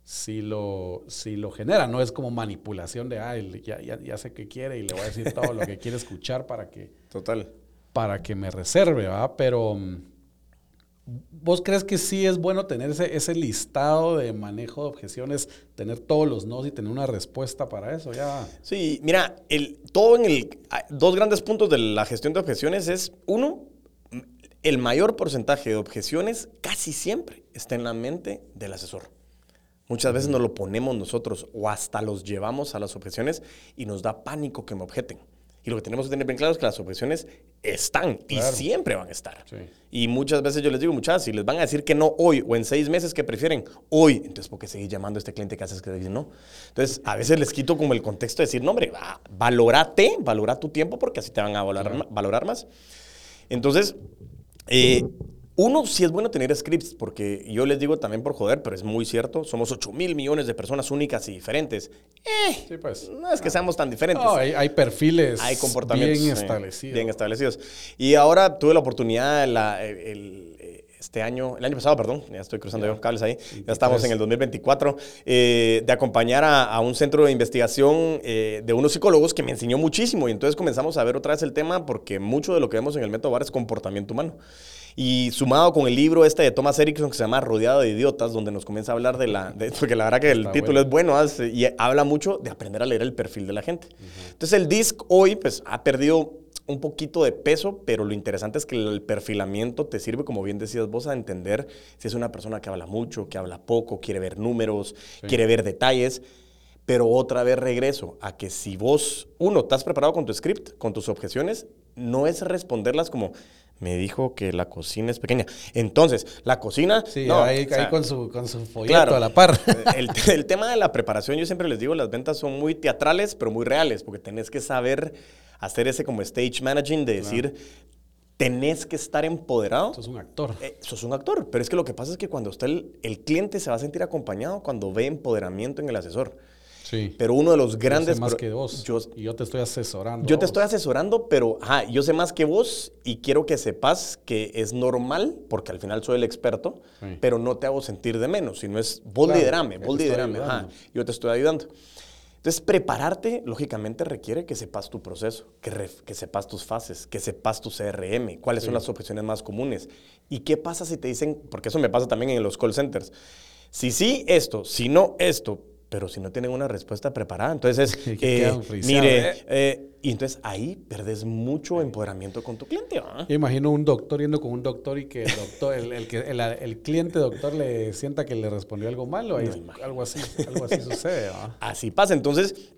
sí lo, sí lo genera, no es como manipulación de, ah, ya, ya, sé qué quiere y le voy a decir todo lo que quiere escuchar para que... Total. Para que me reserve, ¿verdad? Pero... ¿Vos crees que sí es bueno tener ese, ese, listado de manejo de objeciones, tener todos los no y tener una respuesta para eso? Ya. Sí, mira, el, todo en el. Dos grandes puntos de la gestión de objeciones es: uno, el mayor porcentaje de objeciones casi siempre está en la mente del asesor. Muchas veces nos lo ponemos nosotros o hasta los llevamos a las objeciones y nos da pánico que me objeten. Y lo que tenemos que tener bien claro es que las objeciones están y siempre van a estar. Y muchas veces yo les digo, muchachas, si les van a decir que no hoy o en seis meses que prefieren hoy, entonces ¿por qué seguir llamando a este cliente que haces que dice no? Entonces, a veces les quito como el contexto de decir, no, hombre, valórate, valora tu tiempo porque así te van a valorar, valorar más. Entonces, eh, uno, sí es bueno tener scripts, porque yo les digo también por joder, pero es muy cierto, somos 8 mil millones de personas únicas y diferentes. Eh, pues. No es que seamos tan diferentes. No, hay, perfiles hay comportamientos, bien establecidos. bien establecidos. Y ahora tuve la oportunidad, este año, el año pasado, perdón, ya estoy cruzando yo cables ahí, ya estamos en el 2024, eh, de acompañar a, un centro de investigación eh, de unos psicólogos que me enseñó muchísimo y entonces comenzamos a ver otra vez el tema porque mucho de lo que vemos en el método VAR es comportamiento humano. Y sumado con el libro este de Thomas Erickson que se llama Rodeado de Idiotas, donde nos comienza a hablar de la... porque la verdad que el título es bueno y habla mucho de aprender a leer el perfil de la gente. Entonces el DISC hoy pues ha perdido un poquito de peso, pero lo interesante es que el perfilamiento te sirve, como bien decías vos, a entender si es una persona que habla mucho, que habla poco, quiere ver números, quiere ver detalles. Pero otra vez regreso a que si vos, uno, estás preparado con tu script, con tus objeciones, no es responderlas como, me dijo que la cocina es pequeña. Entonces, la cocina... Sí, ahí, con, su, con su folleto a la par. El, el, tema de la preparación, yo siempre les digo, las ventas son muy teatrales, pero muy reales, porque tenés que saber hacer ese como stage managing de decir... Tenés que estar empoderado. Sos un actor. Eh, sos un actor. Pero es que lo que pasa es que cuando usted, el, el cliente se va a sentir acompañado cuando ve empoderamiento en el asesor. Pero uno de los grandes... Yo sé más que vos. Yo, y yo te estoy asesorando. Yo te estoy asesorando, pero ajá, yo sé más que vos y quiero que sepas que es normal, porque al final soy el experto, pero no te hago sentir de menos, sino es vos liderame, vos liderame. Ajá, yo te estoy ayudando. Entonces, prepararte, lógicamente, requiere que sepas tu proceso, que, que sepas tus fases, que sepas tu CRM, cuáles son las objeciones más comunes. ¿Y qué pasa si te dicen, porque eso me pasa también en los call centers, si sí esto, si no esto, pero si no tienen una respuesta preparada, entonces, eh, mire, eh, y entonces ahí perdes mucho empoderamiento con tu cliente. Yo imagino un doctor yendo con un doctor y que el, doctor, el, que el, cliente doctor le sienta que le respondió algo malo, algo así, algo así sucede. Así pasa, entonces...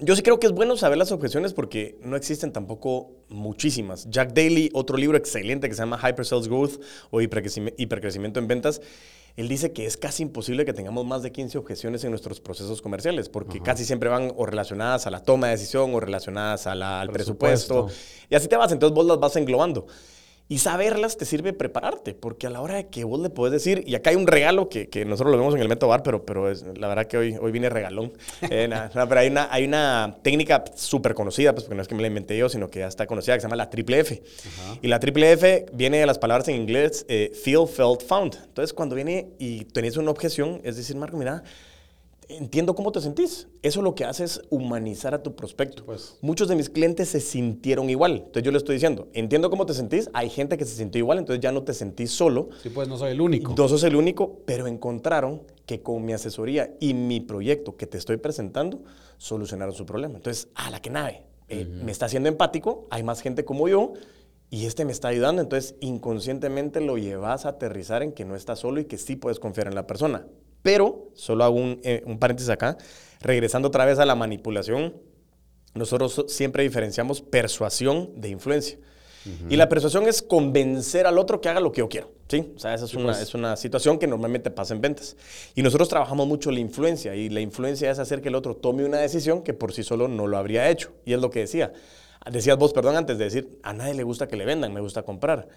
Yo sí creo que es bueno saber las objeciones porque no existen tampoco muchísimas. Jack Daly, otro libro excelente que se llama Hyper Sales Growth o Hipercrecimiento en Ventas, él dice que es casi imposible que tengamos más de 15 objeciones en nuestros procesos comerciales, porque casi siempre van o relacionadas a la toma de decisión o relacionadas al presupuesto. Y así te vas, entonces vos las vas englobando. Y saberlas te sirve prepararte, porque a la hora de que vos le puedes decir, y acá hay un regalo que, que nosotros lo vemos en el Método Bar, pero, pero es, la verdad que hoy, hoy viene regalón. Eh, pero hay una, hay una técnica súper conocida, pues porque no es que me la inventé yo, sino que ya está conocida, que se llama la triple F. Y la triple F viene de las palabras en inglés eh, feel, felt, found. Entonces, cuando viene y tenés una objeción, es decir, Marco, mira, entiendo cómo te sentís. Eso lo que hace es humanizar a tu prospecto. Pues. Muchos de mis clientes se sintieron igual. Entonces yo le estoy diciendo, entiendo cómo te sentís. Hay gente que se sintió igual, entonces ya no te sentís solo. Sí, pues no soy el único. No sos el único, pero encontraron que con mi asesoría y mi proyecto que te estoy presentando, solucionaron su problema. Entonces, a la que nave. Eh, me está haciendo empático, hay más gente como yo y este me está ayudando, entonces inconscientemente lo llevas a aterrizar en que no estás solo y que sí puedes confiar en la persona. Pero, solo hago eh, un, paréntesis acá, regresando otra vez a la manipulación, nosotros siempre diferenciamos persuasión de influencia. Y la persuasión es convencer al otro que haga lo que yo quiero. ¿sí? O sea, esa es, una, pues. es una situación que normalmente pasa en ventas. Y nosotros trabajamos mucho la influencia. Y la influencia es hacer que el otro tome una decisión que por sí solo no lo habría hecho. Y es lo que decía. Decías vos, perdón, antes de decir, a nadie le gusta que le vendan, me gusta comprar.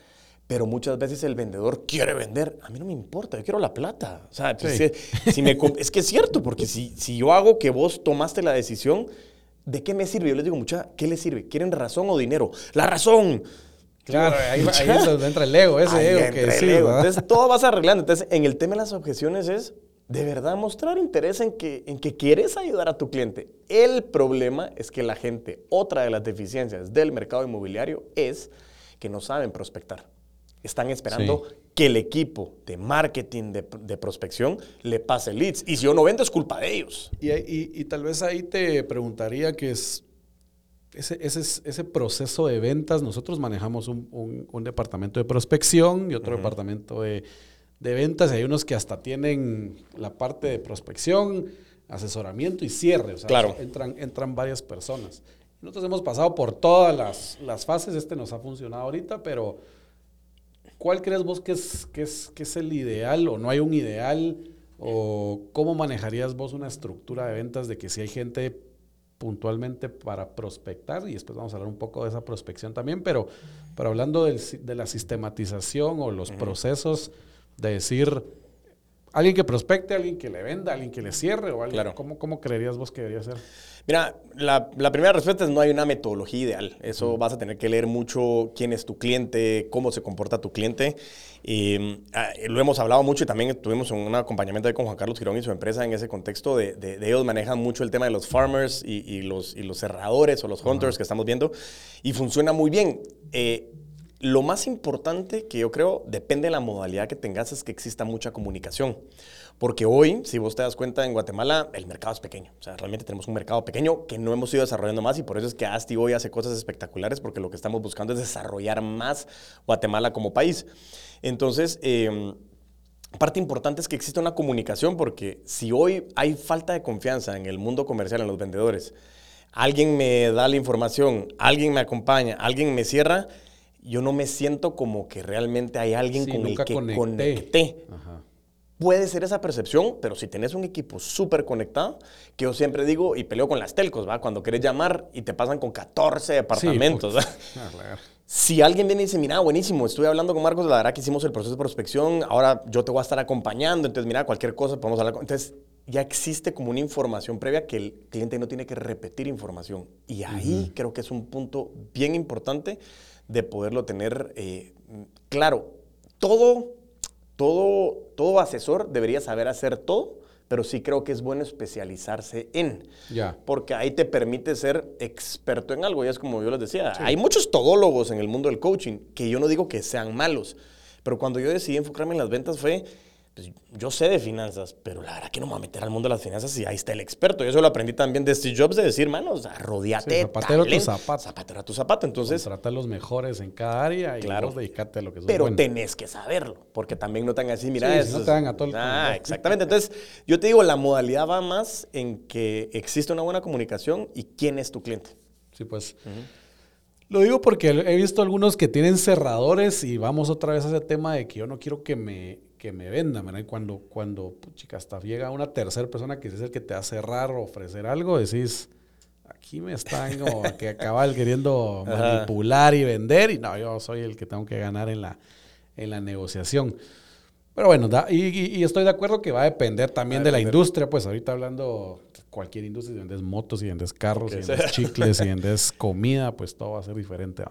Pero muchas veces el vendedor quiere vender. A mí no me importa, yo quiero la plata. O sea, pues, si me, es que es cierto, porque si, si yo hago que vos tomaste la decisión, ¿de qué me sirve? Yo les digo, mucha, ¿qué les sirve? ¿Quieren razón o dinero? La razón. Claro, ahí, entra el ego, ese ego que sí, Entonces, todo vas arreglando. Entonces, en el tema de las objeciones es de verdad mostrar interés en que, en que quieres ayudar a tu cliente. El problema es que la gente, otra de las deficiencias del mercado inmobiliario es que no saben prospectar. Están esperando que el equipo de marketing, de, prospección, le pase leads. Y si yo no vendo, es culpa de ellos. Y, tal vez ahí te preguntaría que es ese, ese, ese proceso de ventas. Nosotros manejamos un, departamento de prospección y otro departamento de, ventas. Y hay unos que hasta tienen la parte de prospección, asesoramiento y cierre. O sea, claro. entran, entran varias personas. Nosotros hemos pasado por todas las, las fases. Este nos ha funcionado ahorita, pero ¿Cuál crees vos que es, que, es, que es el ideal o no hay un ideal? ¿O cómo manejarías vos una estructura de ventas de que si hay gente puntualmente para prospectar, y después vamos a hablar un poco de esa prospección también, pero, pero hablando de la sistematización o los procesos de decir, alguien que prospecte, alguien que le venda, alguien que le cierre, o alguien, ¿cómo, ¿cómo creerías vos que debería ser? Mira, la, primera respuesta es no hay una metodología ideal. Eso vas a tener que leer mucho quién es tu cliente, cómo se comporta tu cliente. Ah, lo hemos hablado mucho y también tuvimos un acompañamiento ahí con Juan Carlos Girón y su empresa en ese contexto de, de, ellos manejan mucho el tema de los farmers y, los, y los cerradores o los hunters que estamos viendo y funciona muy bien. Eh, lo más importante que yo creo, depende de la modalidad que tengas, es que exista mucha comunicación. Porque hoy, si vos te das cuenta, en Guatemala el mercado es pequeño. O sea, realmente tenemos un mercado pequeño que no hemos ido desarrollando más y por eso es que ASTI hoy hace cosas espectaculares porque lo que estamos buscando es desarrollar más Guatemala como país. Entonces, em, parte importante es que exista una comunicación porque si hoy hay falta de confianza en el mundo comercial, en los vendedores, alguien me da la información, alguien me acompaña, alguien me cierra, yo no me siento como que realmente hay alguien con el que conecté. conecté. Puede ser esa percepción, pero si tenés un equipo súper conectado, que yo siempre digo y peleo con las telcos, ¿va? Cuando querés llamar y te pasan con 14 departamentos. Ah, si alguien viene y dice, mira, buenísimo, estoy hablando con Marcos, la verdad que hicimos el proceso de prospección, ahora yo te voy a estar acompañando, entonces mira, cualquier cosa podemos hablar. Con... Entonces ya existe como una información previa que el cliente no tiene que repetir información. Y ahí creo que es un punto bien importante de poderlo tener eh, claro. Todo, todo, todo asesor debería saber hacer todo, pero sí creo que es bueno especializarse en. Ya. Porque ahí te permite ser experto en algo. Y es como yo les decía, hay muchos todólogos en el mundo del coaching que yo no digo que sean malos, pero cuando yo decidí enfocarme en las ventas fue pues, yo sé de finanzas, pero la verdad que no me voy a meter al mundo de las finanzas y ahí está el experto. Y eso lo aprendí también de Steve Jobs, de decir, mano, o sea, rodeate sí, zapatero tu zapato. Zapatero a tu zapato. Entonces... Trata a los mejores en cada área y claro, vos dedicate a lo que Pero tenés que saberlo, porque también no te hagan así, mira sí, no te a todo el Ah, exactamente. Entonces, yo te digo, la modalidad va más en que existe una buena comunicación y quién es tu cliente. Sí, pues... Lo digo porque he visto algunos que tienen cerradores y vamos otra vez a ese tema de que yo no quiero que me, que me vendan, ¿verdad? Y cuando, cuando chica, hasta llega una tercera persona que es el que te va a cerrar o ofrecer algo, decís, aquí me están como que acaba queriendo manipular y vender y no, yo soy el que tengo que ganar en la, en la negociación. Pero bueno, y, estoy de acuerdo que va a depender también de la industria, pues ahorita hablando cualquier industria, si vendes motos, si vendes carros, si vendes chicles, si vendes comida, pues todo va a ser diferente.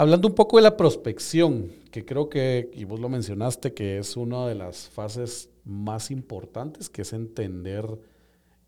Hablando un poco de la prospección, que creo que, y vos lo mencionaste, que es una de las fases más importantes, que es entender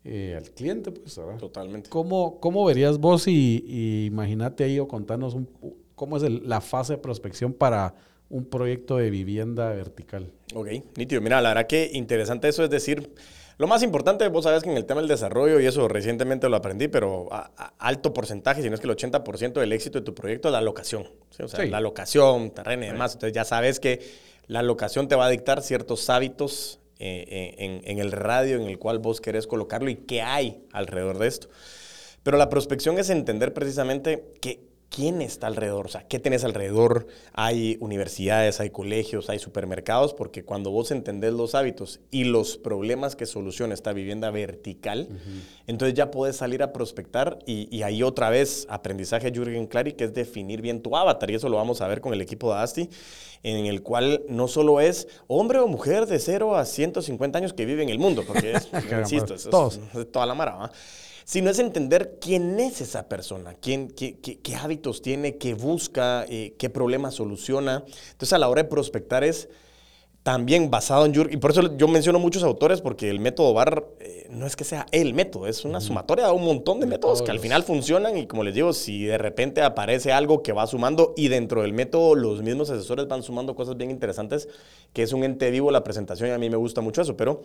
eh, al cliente, pues, ¿verdad? Totalmente. ¿Cómo, cómo verías vos y, imagínate ahí o contanos un, cómo es la fase de prospección para un proyecto de vivienda vertical. Ok, nítido. Mira, la verdad que interesante eso, es decir, lo más importante, vos sabes que en el tema del desarrollo, y eso recientemente lo aprendí, pero a, alto porcentaje, si no es que el 80% del éxito de tu proyecto es la locación. O sea, la locación, terreno y demás. Entonces ya sabes que la locación te va a dictar ciertos hábitos eh, eh, en, en, el radio en el cual vos querés colocarlo y qué hay alrededor de esto. Pero la prospección es entender precisamente que quién está alrededor, o sea, qué tenés alrededor. Hay universidades, hay colegios, hay supermercados, porque cuando vos entendés los hábitos y los problemas que soluciona esta vivienda vertical, entonces ya puedes salir a prospectar y, ahí otra vez aprendizaje de Jürgen Clary, que es definir bien tu avatar, y eso lo vamos a ver con el equipo de Asti, en el cual no solo es hombre o mujer de 0 a 150 años que vive en el mundo, porque es, insisto, es, toda la mara, sino es entender quién es esa persona, quién, qué, qué, hábitos tiene, qué busca, eh, qué problemas soluciona. Entonces, a la hora de prospectar es también basado en Jürgen, y por eso yo menciono muchos autores, porque el método BAR eh, no es que sea el método, es una sumatoria de un montón de métodos que al final funcionan y como les digo, si de repente aparece algo que va sumando y dentro del método los mismos asesores van sumando cosas bien interesantes, que es un ente vivo la presentación y a mí me gusta mucho eso, pero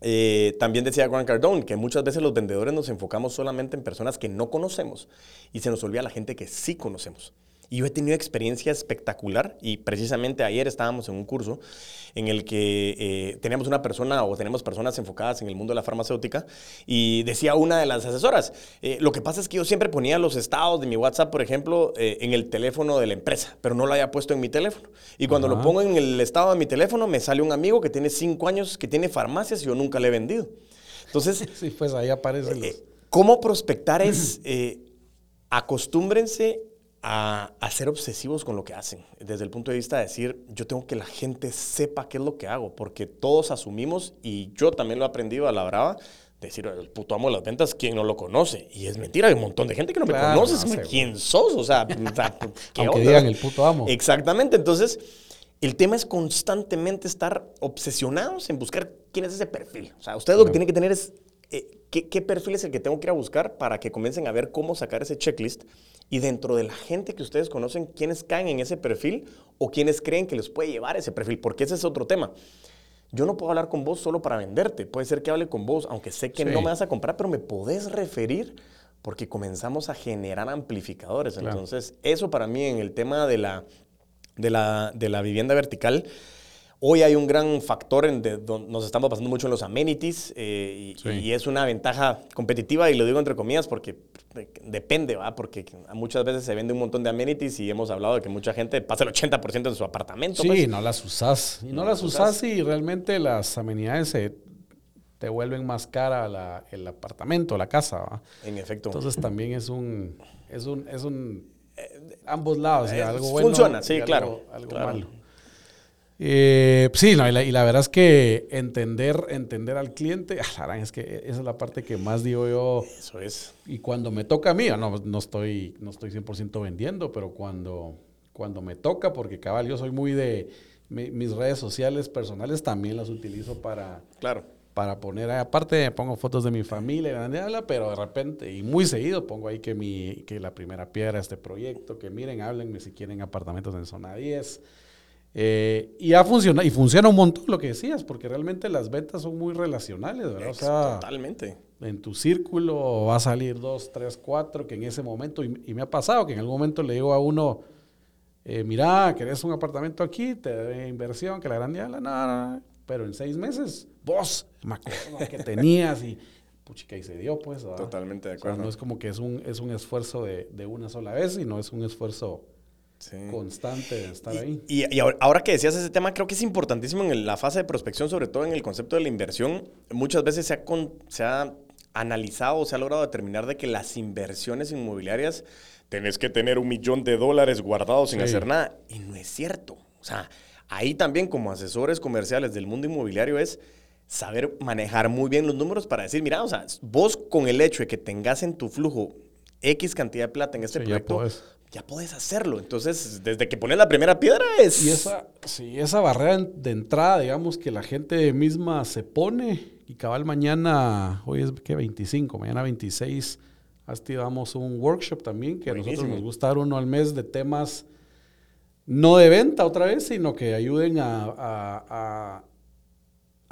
eh, también decía Grant Cardone que muchas veces los vendedores nos enfocamos solamente en personas que no conocemos y se nos olvida la gente que sí conocemos. Y yo he tenido experiencia espectacular y precisamente ayer estábamos en un curso en el que eh, teníamos una persona o tenemos personas enfocadas en el mundo de la farmacéutica y decía una de las asesoras, eh, lo que pasa es que yo siempre ponía los estados de mi WhatsApp, por ejemplo, eh, en el teléfono de la empresa, pero no lo había puesto en mi teléfono. Y cuando lo pongo en el estado de mi teléfono, me sale un amigo que tiene cinco años, que tiene farmacias y yo nunca le he vendido. Entonces, sí, pues ahí aparece. ¿Cómo prospectar es acostúmbrense a, ser obsesivos con lo que hacen, desde el punto de vista de decir, yo tengo que la gente sepa qué es lo que hago, porque todos asumimos, y yo también lo he aprendido a la brava, decir, el puto amo de las ventas, ¿quién no lo conoce? Y es mentira, hay un montón de gente que no me conoce, ¿quién sos? O sea, ¿qué Aunque digan el puto amo. Exactamente, entonces... El tema es constantemente estar obsesionados en buscar quién es ese perfil. O sea, ustedes lo que tienen que tener es eh, ¿qué, ¿qué, perfil es el que tengo que ir a buscar para que comiencen a ver cómo sacar ese checklist y dentro de la gente que ustedes conocen, quiénes caen en ese perfil o quiénes creen que les puede llevar ese perfil, porque ese es otro tema. Yo no puedo hablar con vos solo para venderte. Puede ser que hable con vos, aunque sé que no me vas a comprar, pero me podés referir porque comenzamos a generar amplificadores. Entonces, eso para mí en el tema de la, de la, de la vivienda vertical Hoy hay un gran factor en donde nos estamos pasando mucho en los amenities eh, y, es una ventaja competitiva y lo digo entre comillas porque depende, ¿va? Porque muchas veces se vende un montón de amenities y hemos hablado de que mucha gente pasa el 80% en su apartamento. Sí, pues. no las usas. Y no, las usas y realmente las amenidades se te vuelven más cara el apartamento, la casa. ¿va? En efecto. Entonces también es un, es un, es un eh, ambos lados, algo bueno. Funciona, sí, claro. Algo malo. Eh, sí, no, y, la, verdad es que entender, entender al cliente, ah, es que esa es la parte que más digo yo. Eso es. Y cuando me toca a mí, no, no estoy, no estoy 100% vendiendo, pero cuando, cuando me toca, porque cabal, yo soy muy de mis redes sociales personales también las utilizo para, claro. para poner, aparte pongo fotos de mi familia, pero de repente, y muy seguido pongo ahí que, mi, que la primera piedra de este proyecto, que miren, háblenme si quieren apartamentos en zona 10 eh, y ha funcionado, y funciona un montón lo que decías, porque realmente las ventas son muy relacionales, ¿verdad? O sea, totalmente. En tu círculo va a salir dos, tres, cuatro, que en ese momento, y, me ha pasado que en algún momento le digo a uno, eh, mira, querés un apartamento aquí, te debe inversión, que la gran no, no, pero en seis meses, vos, me acuerdo que tenías y puchica y se dio, pues. Totalmente de acuerdo. no es como que es un, es un esfuerzo de, de una sola vez, sino es un esfuerzo constante de estar ahí. Y, ahora que decías ese tema, creo que es importantísimo en la fase de prospección, sobre todo en el concepto de la inversión. Muchas veces se ha, se ha analizado o se ha logrado determinar de que las inversiones inmobiliarias tenés que tener un millón de dólares guardados sin hacer nada. Y no es cierto. O sea, ahí también como asesores comerciales del mundo inmobiliario es saber manejar muy bien los números para decir, mira, o sea, vos con el hecho de que tengas en tu flujo X cantidad de plata en este proyecto, ya puedes hacerlo. Entonces, desde que pones la primera piedra es... Y esa, sí, esa barrera de entrada, digamos, que la gente misma se pone y cabal mañana, hoy es que 25, mañana 26, hasta damos un workshop también, que a nosotros nos gusta dar uno al mes de temas no de venta otra vez, sino que ayuden a a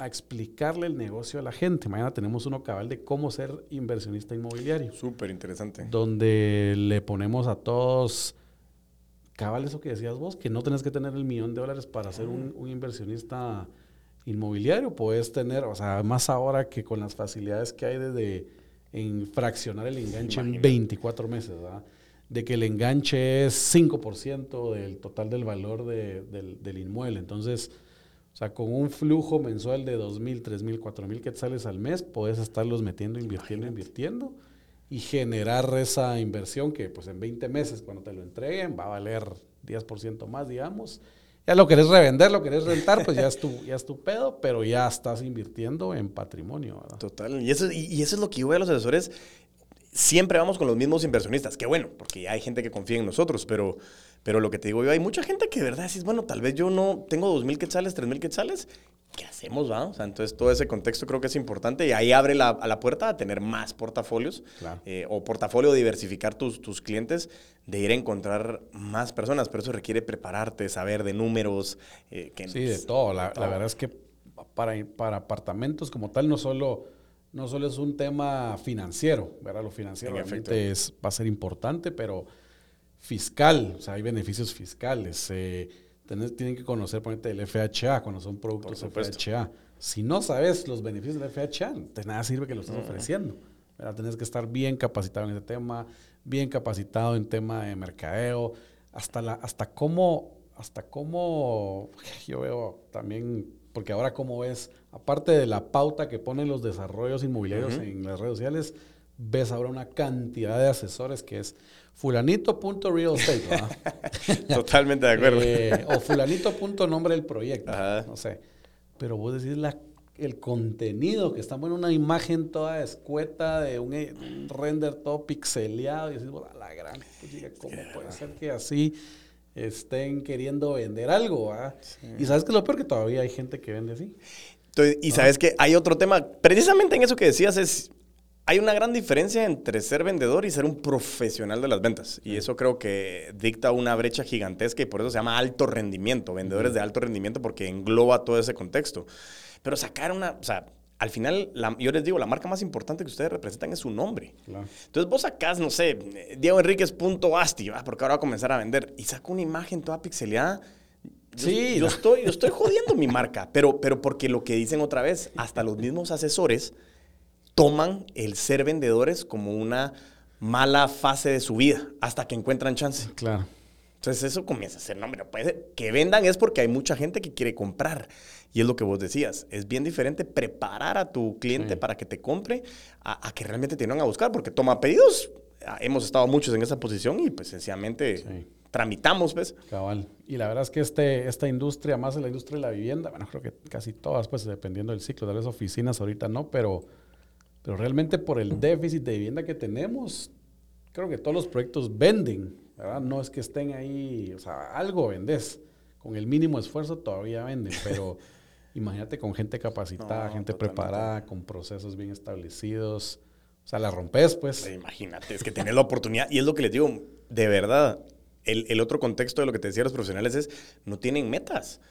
explicarle el negocio a la gente. Mañana tenemos uno cabal de cómo ser inversionista inmobiliario. Súper interesante. Donde le ponemos a todos, cabal eso que decías vos, que no tenés que tener el millón de dólares para ser un, inversionista inmobiliario. Puedes tener, o sea, más ahora que con las facilidades que hay de, en fraccionar el enganche en 24 meses, ¿verdad? de que el enganche es 5% del total del valor del, del, inmueble. Entonces, sea, con un flujo mensual de 2.000, 3.000, 4.000 quetzales al mes, puedes estarlos metiendo, invirtiendo, invirtiendo y generar esa inversión que pues en 20 meses cuando te lo entreguen va a valer 10% más, digamos. Ya lo querés revender, lo querés rentar, pues ya es tu, ya es tu pedo, pero ya estás invirtiendo en patrimonio. ¿verdad? Total. Y eso, y, eso es lo que yo veo a los asesores. Siempre vamos con los mismos inversionistas. Qué bueno, porque hay gente que confía en nosotros, pero, pero lo que te digo yo, hay mucha gente que de verdad decís, bueno, tal vez yo no tengo 2.000 quetzales, 3.000 quetzales, ¿qué hacemos, va? O sea, entonces todo ese contexto creo que es importante y ahí abre la, a la puerta a tener más portafolios eh, o portafolio, diversificar tus, tus clientes, de ir a encontrar más personas, pero eso requiere prepararte, saber de números. Eh, que sí, de todo. La, la, verdad es que para, para apartamentos como tal no solo, no solo es un tema financiero, ¿verdad? Lo financiero realmente es, va a ser importante, pero fiscal, o sea, hay beneficios fiscales. Eh, tienen que conocer, ponerte, el FHA cuando son productos FHA. Si no sabes los beneficios del FHA, de nada sirve que lo estés ofreciendo. ¿verdad? Tienes que estar bien capacitado en ese tema, bien capacitado en tema de mercadeo, hasta, la, hasta cómo, hasta cómo, yo veo también, porque ahora cómo ves, aparte de la pauta que ponen los desarrollos inmobiliarios en las redes sociales, ves ahora una cantidad de asesores que es fulanito.real estate. Totalmente de acuerdo. Eh, o fulanito.nombre del proyecto. No sé. Pero vos decís la, el contenido que está en una imagen toda escueta de un, render todo pixeleado y decís, a la gran, ¿cómo puede ser que así estén queriendo vender algo? Y sabes que lo peor que todavía hay gente que vende así. y sabes que hay otro tema, precisamente en eso que decías es hay una gran diferencia entre ser vendedor y ser un profesional de las ventas. Y eso creo que dicta una brecha gigantesca y por eso se llama alto rendimiento, vendedores de alto rendimiento, porque engloba todo ese contexto. Pero sacar una, o sea, al final, yo les digo, la marca más importante que ustedes representan es su nombre. Entonces vos sacás, no sé, Diego Enríquez.asti, ah, porque ahora va a comenzar a vender, y saco una imagen toda pixeleada. sí, yo, estoy, yo estoy jodiendo mi marca, pero, pero porque lo que dicen otra vez, hasta los mismos asesores toman el ser vendedores como una mala fase de su vida hasta que encuentran chance. Claro. Entonces eso comienza a ser, no, pero puede que vendan es porque hay mucha gente que quiere comprar. Y es lo que vos decías, es bien diferente preparar a tu cliente para que te compre a, que realmente te vengan a buscar, porque toma pedidos, ah, hemos estado muchos en esa posición y pues sencillamente tramitamos, ¿ves? Cabal. Y la verdad es que este, esta industria, más en la industria de la vivienda, bueno, creo que casi todas, pues dependiendo del ciclo, de las oficinas ahorita no, pero pero realmente por el déficit de vivienda que tenemos, creo que todos los proyectos venden, ¿verdad? No es que estén ahí, o sea, algo vendes. Con el mínimo esfuerzo todavía venden, pero imagínate con gente capacitada, gente preparada, con procesos bien establecidos. O sea, la rompes, pues. Imagínate, es que tienes la oportunidad. Y es lo que les digo, de verdad, el, el otro contexto de lo que te decía los profesionales es, no tienen metas.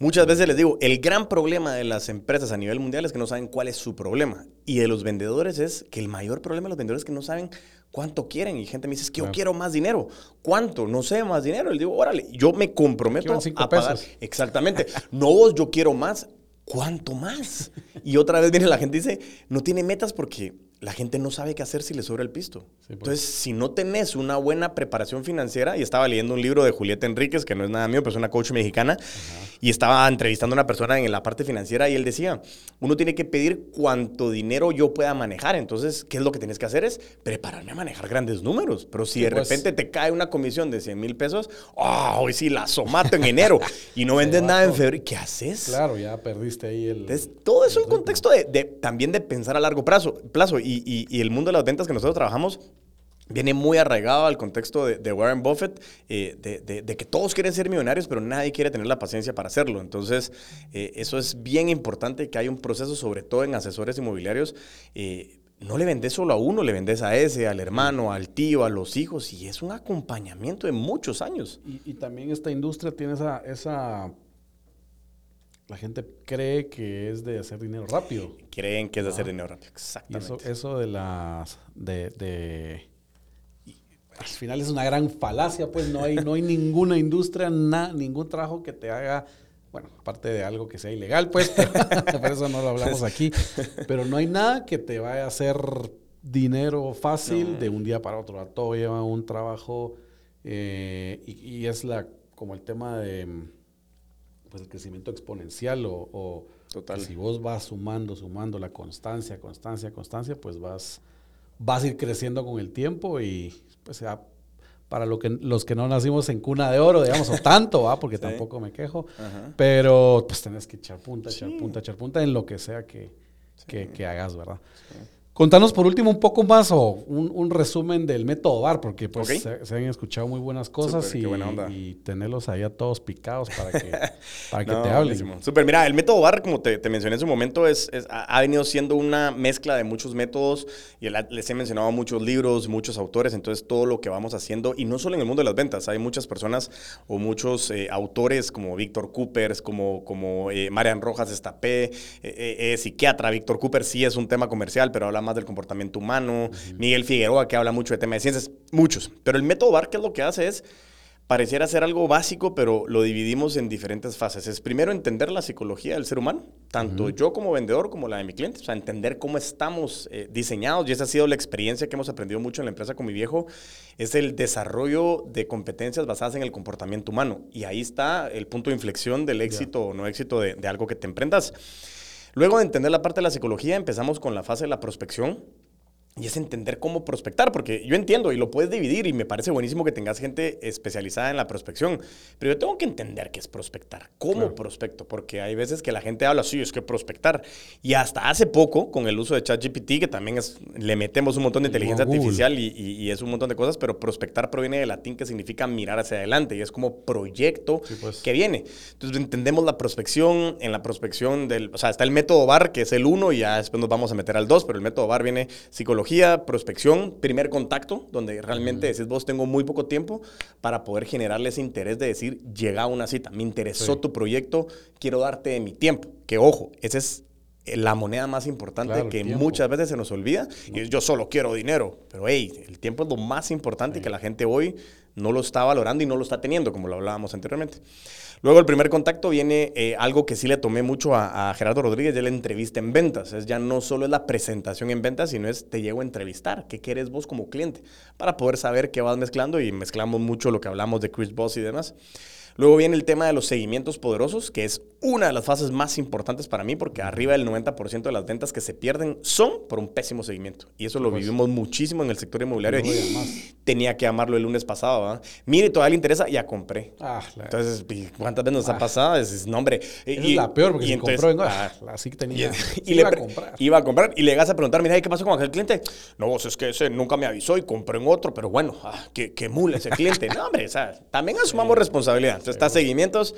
Muchas veces les digo, el gran problema de las empresas a nivel mundial es que no saben cuál es su problema. Y de los vendedores es que el mayor problema de los vendedores es que no saben cuánto quieren. Y gente me dice, es que yo quiero más dinero. ¿Cuánto? No sé, más dinero. Le digo, órale, yo me comprometo a pagar. Exactamente. no vos, yo quiero más. ¿Cuánto más? Y otra vez viene la gente y dice, no tiene metas porque la gente no sabe qué hacer si le sobra el pisto. Pues. Entonces, si no tenés una buena preparación financiera, y estaba leyendo un libro de Julieta Enríquez, que no es nada mío, pero es una coach mexicana, y estaba entrevistando a una persona en la parte financiera y él decía, uno tiene que pedir cuánto dinero yo pueda manejar. Entonces, ¿qué es lo que tienes que hacer? Es prepararme a manejar grandes números. Pero si de pues. repente te cae una comisión de 100 mil pesos, ¡oh! Hoy sí la somato en enero y no vendes nada en febrero, ¿qué haces? Claro, ya perdiste ahí el... Entonces, todo es un contexto de, también de pensar a largo plazo. plazo y, el mundo de las ventas que nosotros trabajamos viene muy arraigado al contexto de, Warren Buffett, eh, de, que todos quieren ser millonarios, pero nadie quiere tener la paciencia para hacerlo. Entonces, eh, eso es bien importante que hay un proceso, sobre todo en asesores inmobiliarios. Eh, no le vendes solo a uno, le vendes a ese, al hermano, al tío, a los hijos, y es un acompañamiento de muchos años. Y, también esta industria tiene esa la gente cree que es de hacer dinero rápido. Creen que es de hacer dinero rápido, exactamente. Y eso, de las... De, al final es una gran falacia, pues no hay, no hay ninguna industria, ningún trabajo que te haga, bueno, aparte de algo que sea ilegal, pues, por eso no lo hablamos aquí, pero no hay nada que te vaya a hacer dinero fácil de un día para otro. Todo lleva un trabajo eh, y, es la como el tema de pues el crecimiento exponencial o, Total. si vos vas sumando, sumando la constancia, constancia, constancia, pues vas, vas a ir creciendo con el tiempo y pues sea para lo que, los que no nacimos en cuna de oro, digamos, o tanto, ¿va? porque tampoco me quejo, pero pues tenés que echar punta, echar punta, echar punta en lo que sea que, que, que hagas, ¿verdad? Contanos por último un poco más o un, resumen del método VAR, porque pues se, han escuchado muy buenas cosas y, y, tenerlos ahí a todos picados para que, para que te hablen. Súper, mira, el método VAR, como te, mencioné en su momento, es, ha venido siendo una mezcla de muchos métodos y les he mencionado muchos libros, muchos autores, entonces todo lo que vamos haciendo, y no solo en el mundo de las ventas, hay muchas personas o muchos eh, autores como Víctor Coopers, como, como eh, Marian Rojas Estapé, eh, psiquiatra, Víctor Cooper sí es un tema comercial, pero habla más del comportamiento humano, Miguel Figueroa, que habla mucho de tema de ciencias, muchos. Pero el método BAR, que es lo que hace es, pareciera ser algo básico, pero lo dividimos en diferentes fases. Es primero entender la psicología del ser humano, tanto yo como vendedor como la de mi cliente, o sea, entender cómo estamos eh, diseñados, y esa ha sido la experiencia que hemos aprendido mucho en la empresa con mi viejo, es el desarrollo de competencias basadas en el comportamiento humano. Y ahí está el punto de inflexión del éxito o no éxito de, de algo que te emprendas. Luego de entender la parte de la psicología, empezamos con la fase de la prospección, y es entender cómo prospectar, porque yo entiendo y lo puedes dividir y me parece buenísimo que tengas gente especializada en la prospección, pero yo tengo que entender qué es prospectar, cómo prospecto, porque hay veces que la gente habla, sí, es que prospectar. Y hasta hace poco, con el uso de ChatGPT, que también es, le metemos un montón de inteligencia artificial y, es un montón de cosas, pero prospectar proviene del latín que significa mirar hacia adelante y es como proyecto pues. que viene. Entonces entendemos la prospección, en la prospección del, o sea, está el método VAR, que es el uno y ya después nos vamos a meter al dos, pero el método VAR viene psicología prospección, primer contacto, donde realmente decís vos tengo muy poco tiempo para poder generarle ese interés de decir, llega a una cita, me interesó tu proyecto, quiero darte de mi tiempo. Que ojo, esa es la moneda más importante que muchas veces se nos olvida. Y es, yo solo quiero dinero. Pero hey, el tiempo es lo más importante que la gente hoy no lo está valorando y no lo está teniendo, como lo hablábamos anteriormente. Luego el primer contacto viene eh, algo que sí le tomé mucho a, Gerardo Rodríguez, ya la entrevista en ventas. Es ya no solo es la presentación en ventas, sino es te llego a entrevistar, qué quieres vos como cliente, para poder saber qué vas mezclando y mezclamos mucho lo que hablamos de Chris Boss y demás. Luego viene el tema de los seguimientos poderosos, que es una de las fases más importantes para mí, porque arriba del 90% de las ventas que se pierden son por un pésimo seguimiento. Y eso lo vivimos muchísimo en el sector inmobiliario. Tenía que amarlo el lunes pasado. ¿verdad? Mire, todavía le interesa, ya compré. Ah, Entonces, ¿cuántas veces nos ha ah. pasado? Es, y, es la peor, porque si compró, ah, así que tenía. Y, le, iba a comprar. Iba a comprar. Y le vas a preguntar, mira, ¿qué pasó con aquel cliente? No, vos es que ese nunca me avisó y compré en otro, pero bueno, ah, qué, qué mula ese cliente. no, hombre, o sea, también asumamos responsabilidad está seguimientos.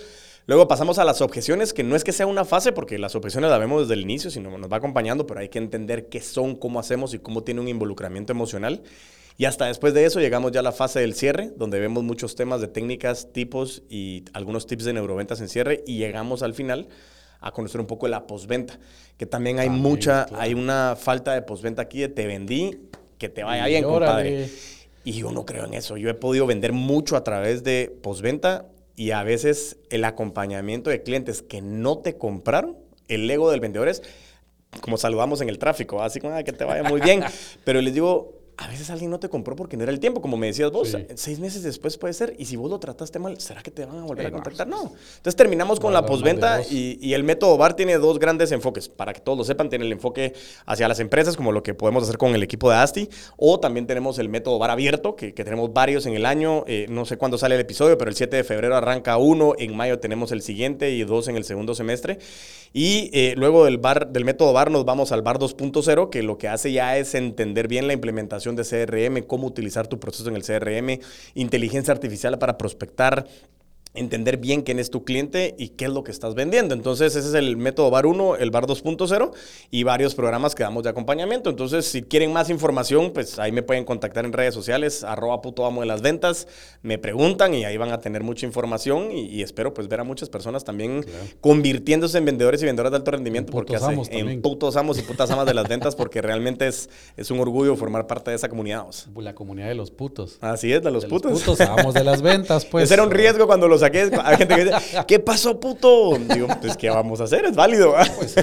Luego pasamos a las objeciones, que no es que sea una fase, porque las objeciones las vemos desde el inicio, sino nos va acompañando, pero hay que entender qué son, cómo hacemos y cómo tiene un involucramiento emocional. Y hasta después de eso llegamos ya a la fase del cierre, donde vemos muchos temas de técnicas, tipos y algunos tips de neuroventas en cierre y llegamos al final a conocer un poco de la postventa, que también hay mucha, hay una falta de postventa aquí de te vendí, que te vaya bien, compadre. Y yo no creo en eso. Yo he podido vender mucho a través de postventa y a veces el acompañamiento de clientes que no te compraron, el ego del vendedor es como saludamos en el tráfico, así como que te vaya muy bien. Pero les digo, a veces alguien no te compró porque no era el tiempo, como me decías vos. Seis meses después puede ser. Y si vos lo trataste mal, ¿será que te van a volver a contactar? No. Entonces terminamos con la postventa y, y, el método VAR tiene dos grandes enfoques. Para que todos lo sepan, tiene el enfoque hacia las empresas, como lo que podemos hacer con el equipo de ASTI. O también tenemos el método VAR abierto, que, que tenemos varios en el año. Eh, no sé cuándo sale el episodio, pero el 7 de febrero arranca uno. En mayo tenemos el siguiente y dos en el segundo semestre. Y eh, luego del, bar, del método VAR nos vamos al VAR 2.0, que lo que hace ya es entender bien la implementación de CRM, cómo utilizar tu proceso en el CRM, inteligencia artificial para prospectar, entender bien quién es tu cliente y qué es lo que estás vendiendo. Entonces, ese es el método VAR 1, el VAR 2.0 y varios programas que damos de acompañamiento. Entonces, si quieren más información, pues ahí me pueden contactar en redes sociales, arroba puto amo de las ventas, me preguntan y ahí van a tener mucha información y, espero pues ver a muchas personas también convirtiéndose en vendedores y vendedoras de alto rendimiento porque amos en putos amos y putas amas de las ventas porque realmente es, es un orgullo formar parte de esa comunidad. La comunidad de los putos. Así es, de los de putos. Los putos amos de las ventas, pues. Ese era un riesgo cuando los sea, que hay gente que dice, ¿qué pasó, puto? Digo, pues, ¿qué vamos a hacer? Es válido. Pues sí,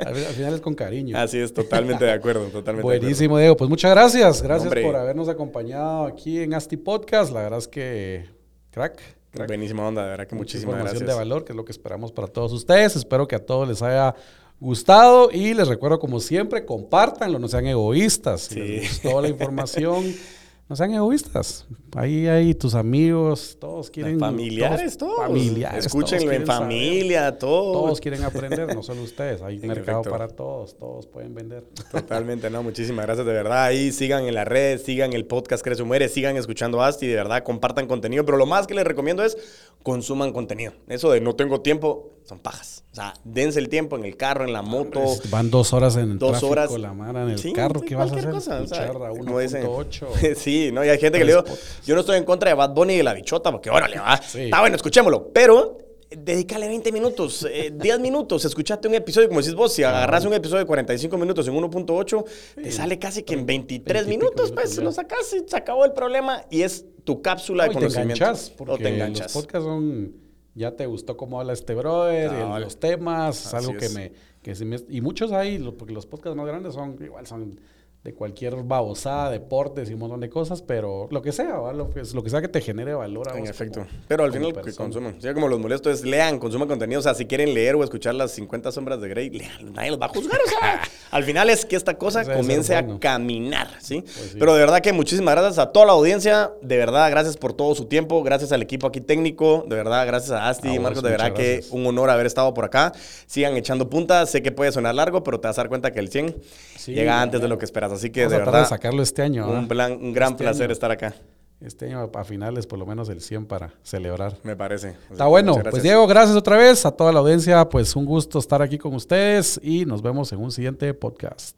al, al final es con cariño. Así es, totalmente de acuerdo, totalmente de Buenísimo, Diego. Pues muchas gracias. Gracias Hombre. por habernos acompañado aquí en Asti Podcast. La verdad es que, crack, acuerdo. crack. Buenísima onda, de verdad que Mucha muchísimas información gracias. de valor, que es lo que esperamos para todos ustedes. Espero que a todos les haya gustado y les recuerdo como siempre, compártanlo, no sean egoístas. Si Sí. les gustó la información, no sean egoístas. Ahí hay tus amigos, todos quieren... familiares, todos. Familiares. Escúchenlo todos en saber. familia, todos. Todos quieren aprender, no solo ustedes. Hay mercado para todos, todos pueden vender. Totalmente, no, muchísimas gracias de verdad. Ahí sigan en las redes, sigan el podcast Crece o Muere, sigan escuchando Asti, de verdad, compartan contenido. Pero lo más que les recomiendo es consuman contenido. Eso de no tengo tiempo, son pajas. O sea, dense el tiempo en el carro, en la moto. Van dos horas en el Dos tráfico, horas. la mara en el Sí, carro. sí, ¿Qué vas a hacer? cosa, o sea, Escuchar a como dicen. 1.8. Sí, no, y hay gente que le digo, yo no estoy en contra de Bad Bunny y de la bichota, porque órale, va. Sí. Está bueno, escuchémoslo. Pero eh, dedícale 20 minutos, eh, 10 minutos, escuchate un episodio, como decís vos, si agarras un episodio de 45 minutos en 1.8, te sale casi que en 23 20 y pico minutos, pues lo sacas y se acabó el problema y es tu cápsula No, de y te conocimiento. enganchas, porque o te enganchas. los podcasts son... Ya te gustó cómo habla este brother, No, los temas, es algo que es. me... Que se me- y muchos hay, porque los podcasts más grandes son igual, son de cualquier babosada, deportes y un montón de cosas, pero lo que sea, ¿va? Lo, que, lo que sea que te genere valor a En vos efecto. como- Pero al final que consuman. Sí, como los molesto es lean, consuman contenido. O sea, si quieren leer o escuchar las 50 sombras de Grey, lean, nadie los va a juzgar. O sea, al final es que esta cosa comience a caminar, ¿sí? Pues sí. Pero de verdad que muchísimas gracias a toda la audiencia. De verdad, gracias por todo su tiempo. Gracias al equipo aquí técnico. De verdad, gracias a Asti y Marcos. De verdad que gracias. un honor haber estado por acá. Sigan echando puntas. Sé que puede sonar largo, pero te vas a dar cuenta que el 100 Sí, llega antes de lo que esperas. Así que Vamos de a verdad, de sacarlo este año. un, plan- un gran Este placer año. estar acá. Este año a finales, por lo menos el 100 para celebrar. Me parece. Está bueno. Pues. Diego, gracias otra vez a toda la audiencia. Pues un gusto estar aquí con ustedes y nos vemos en un siguiente podcast.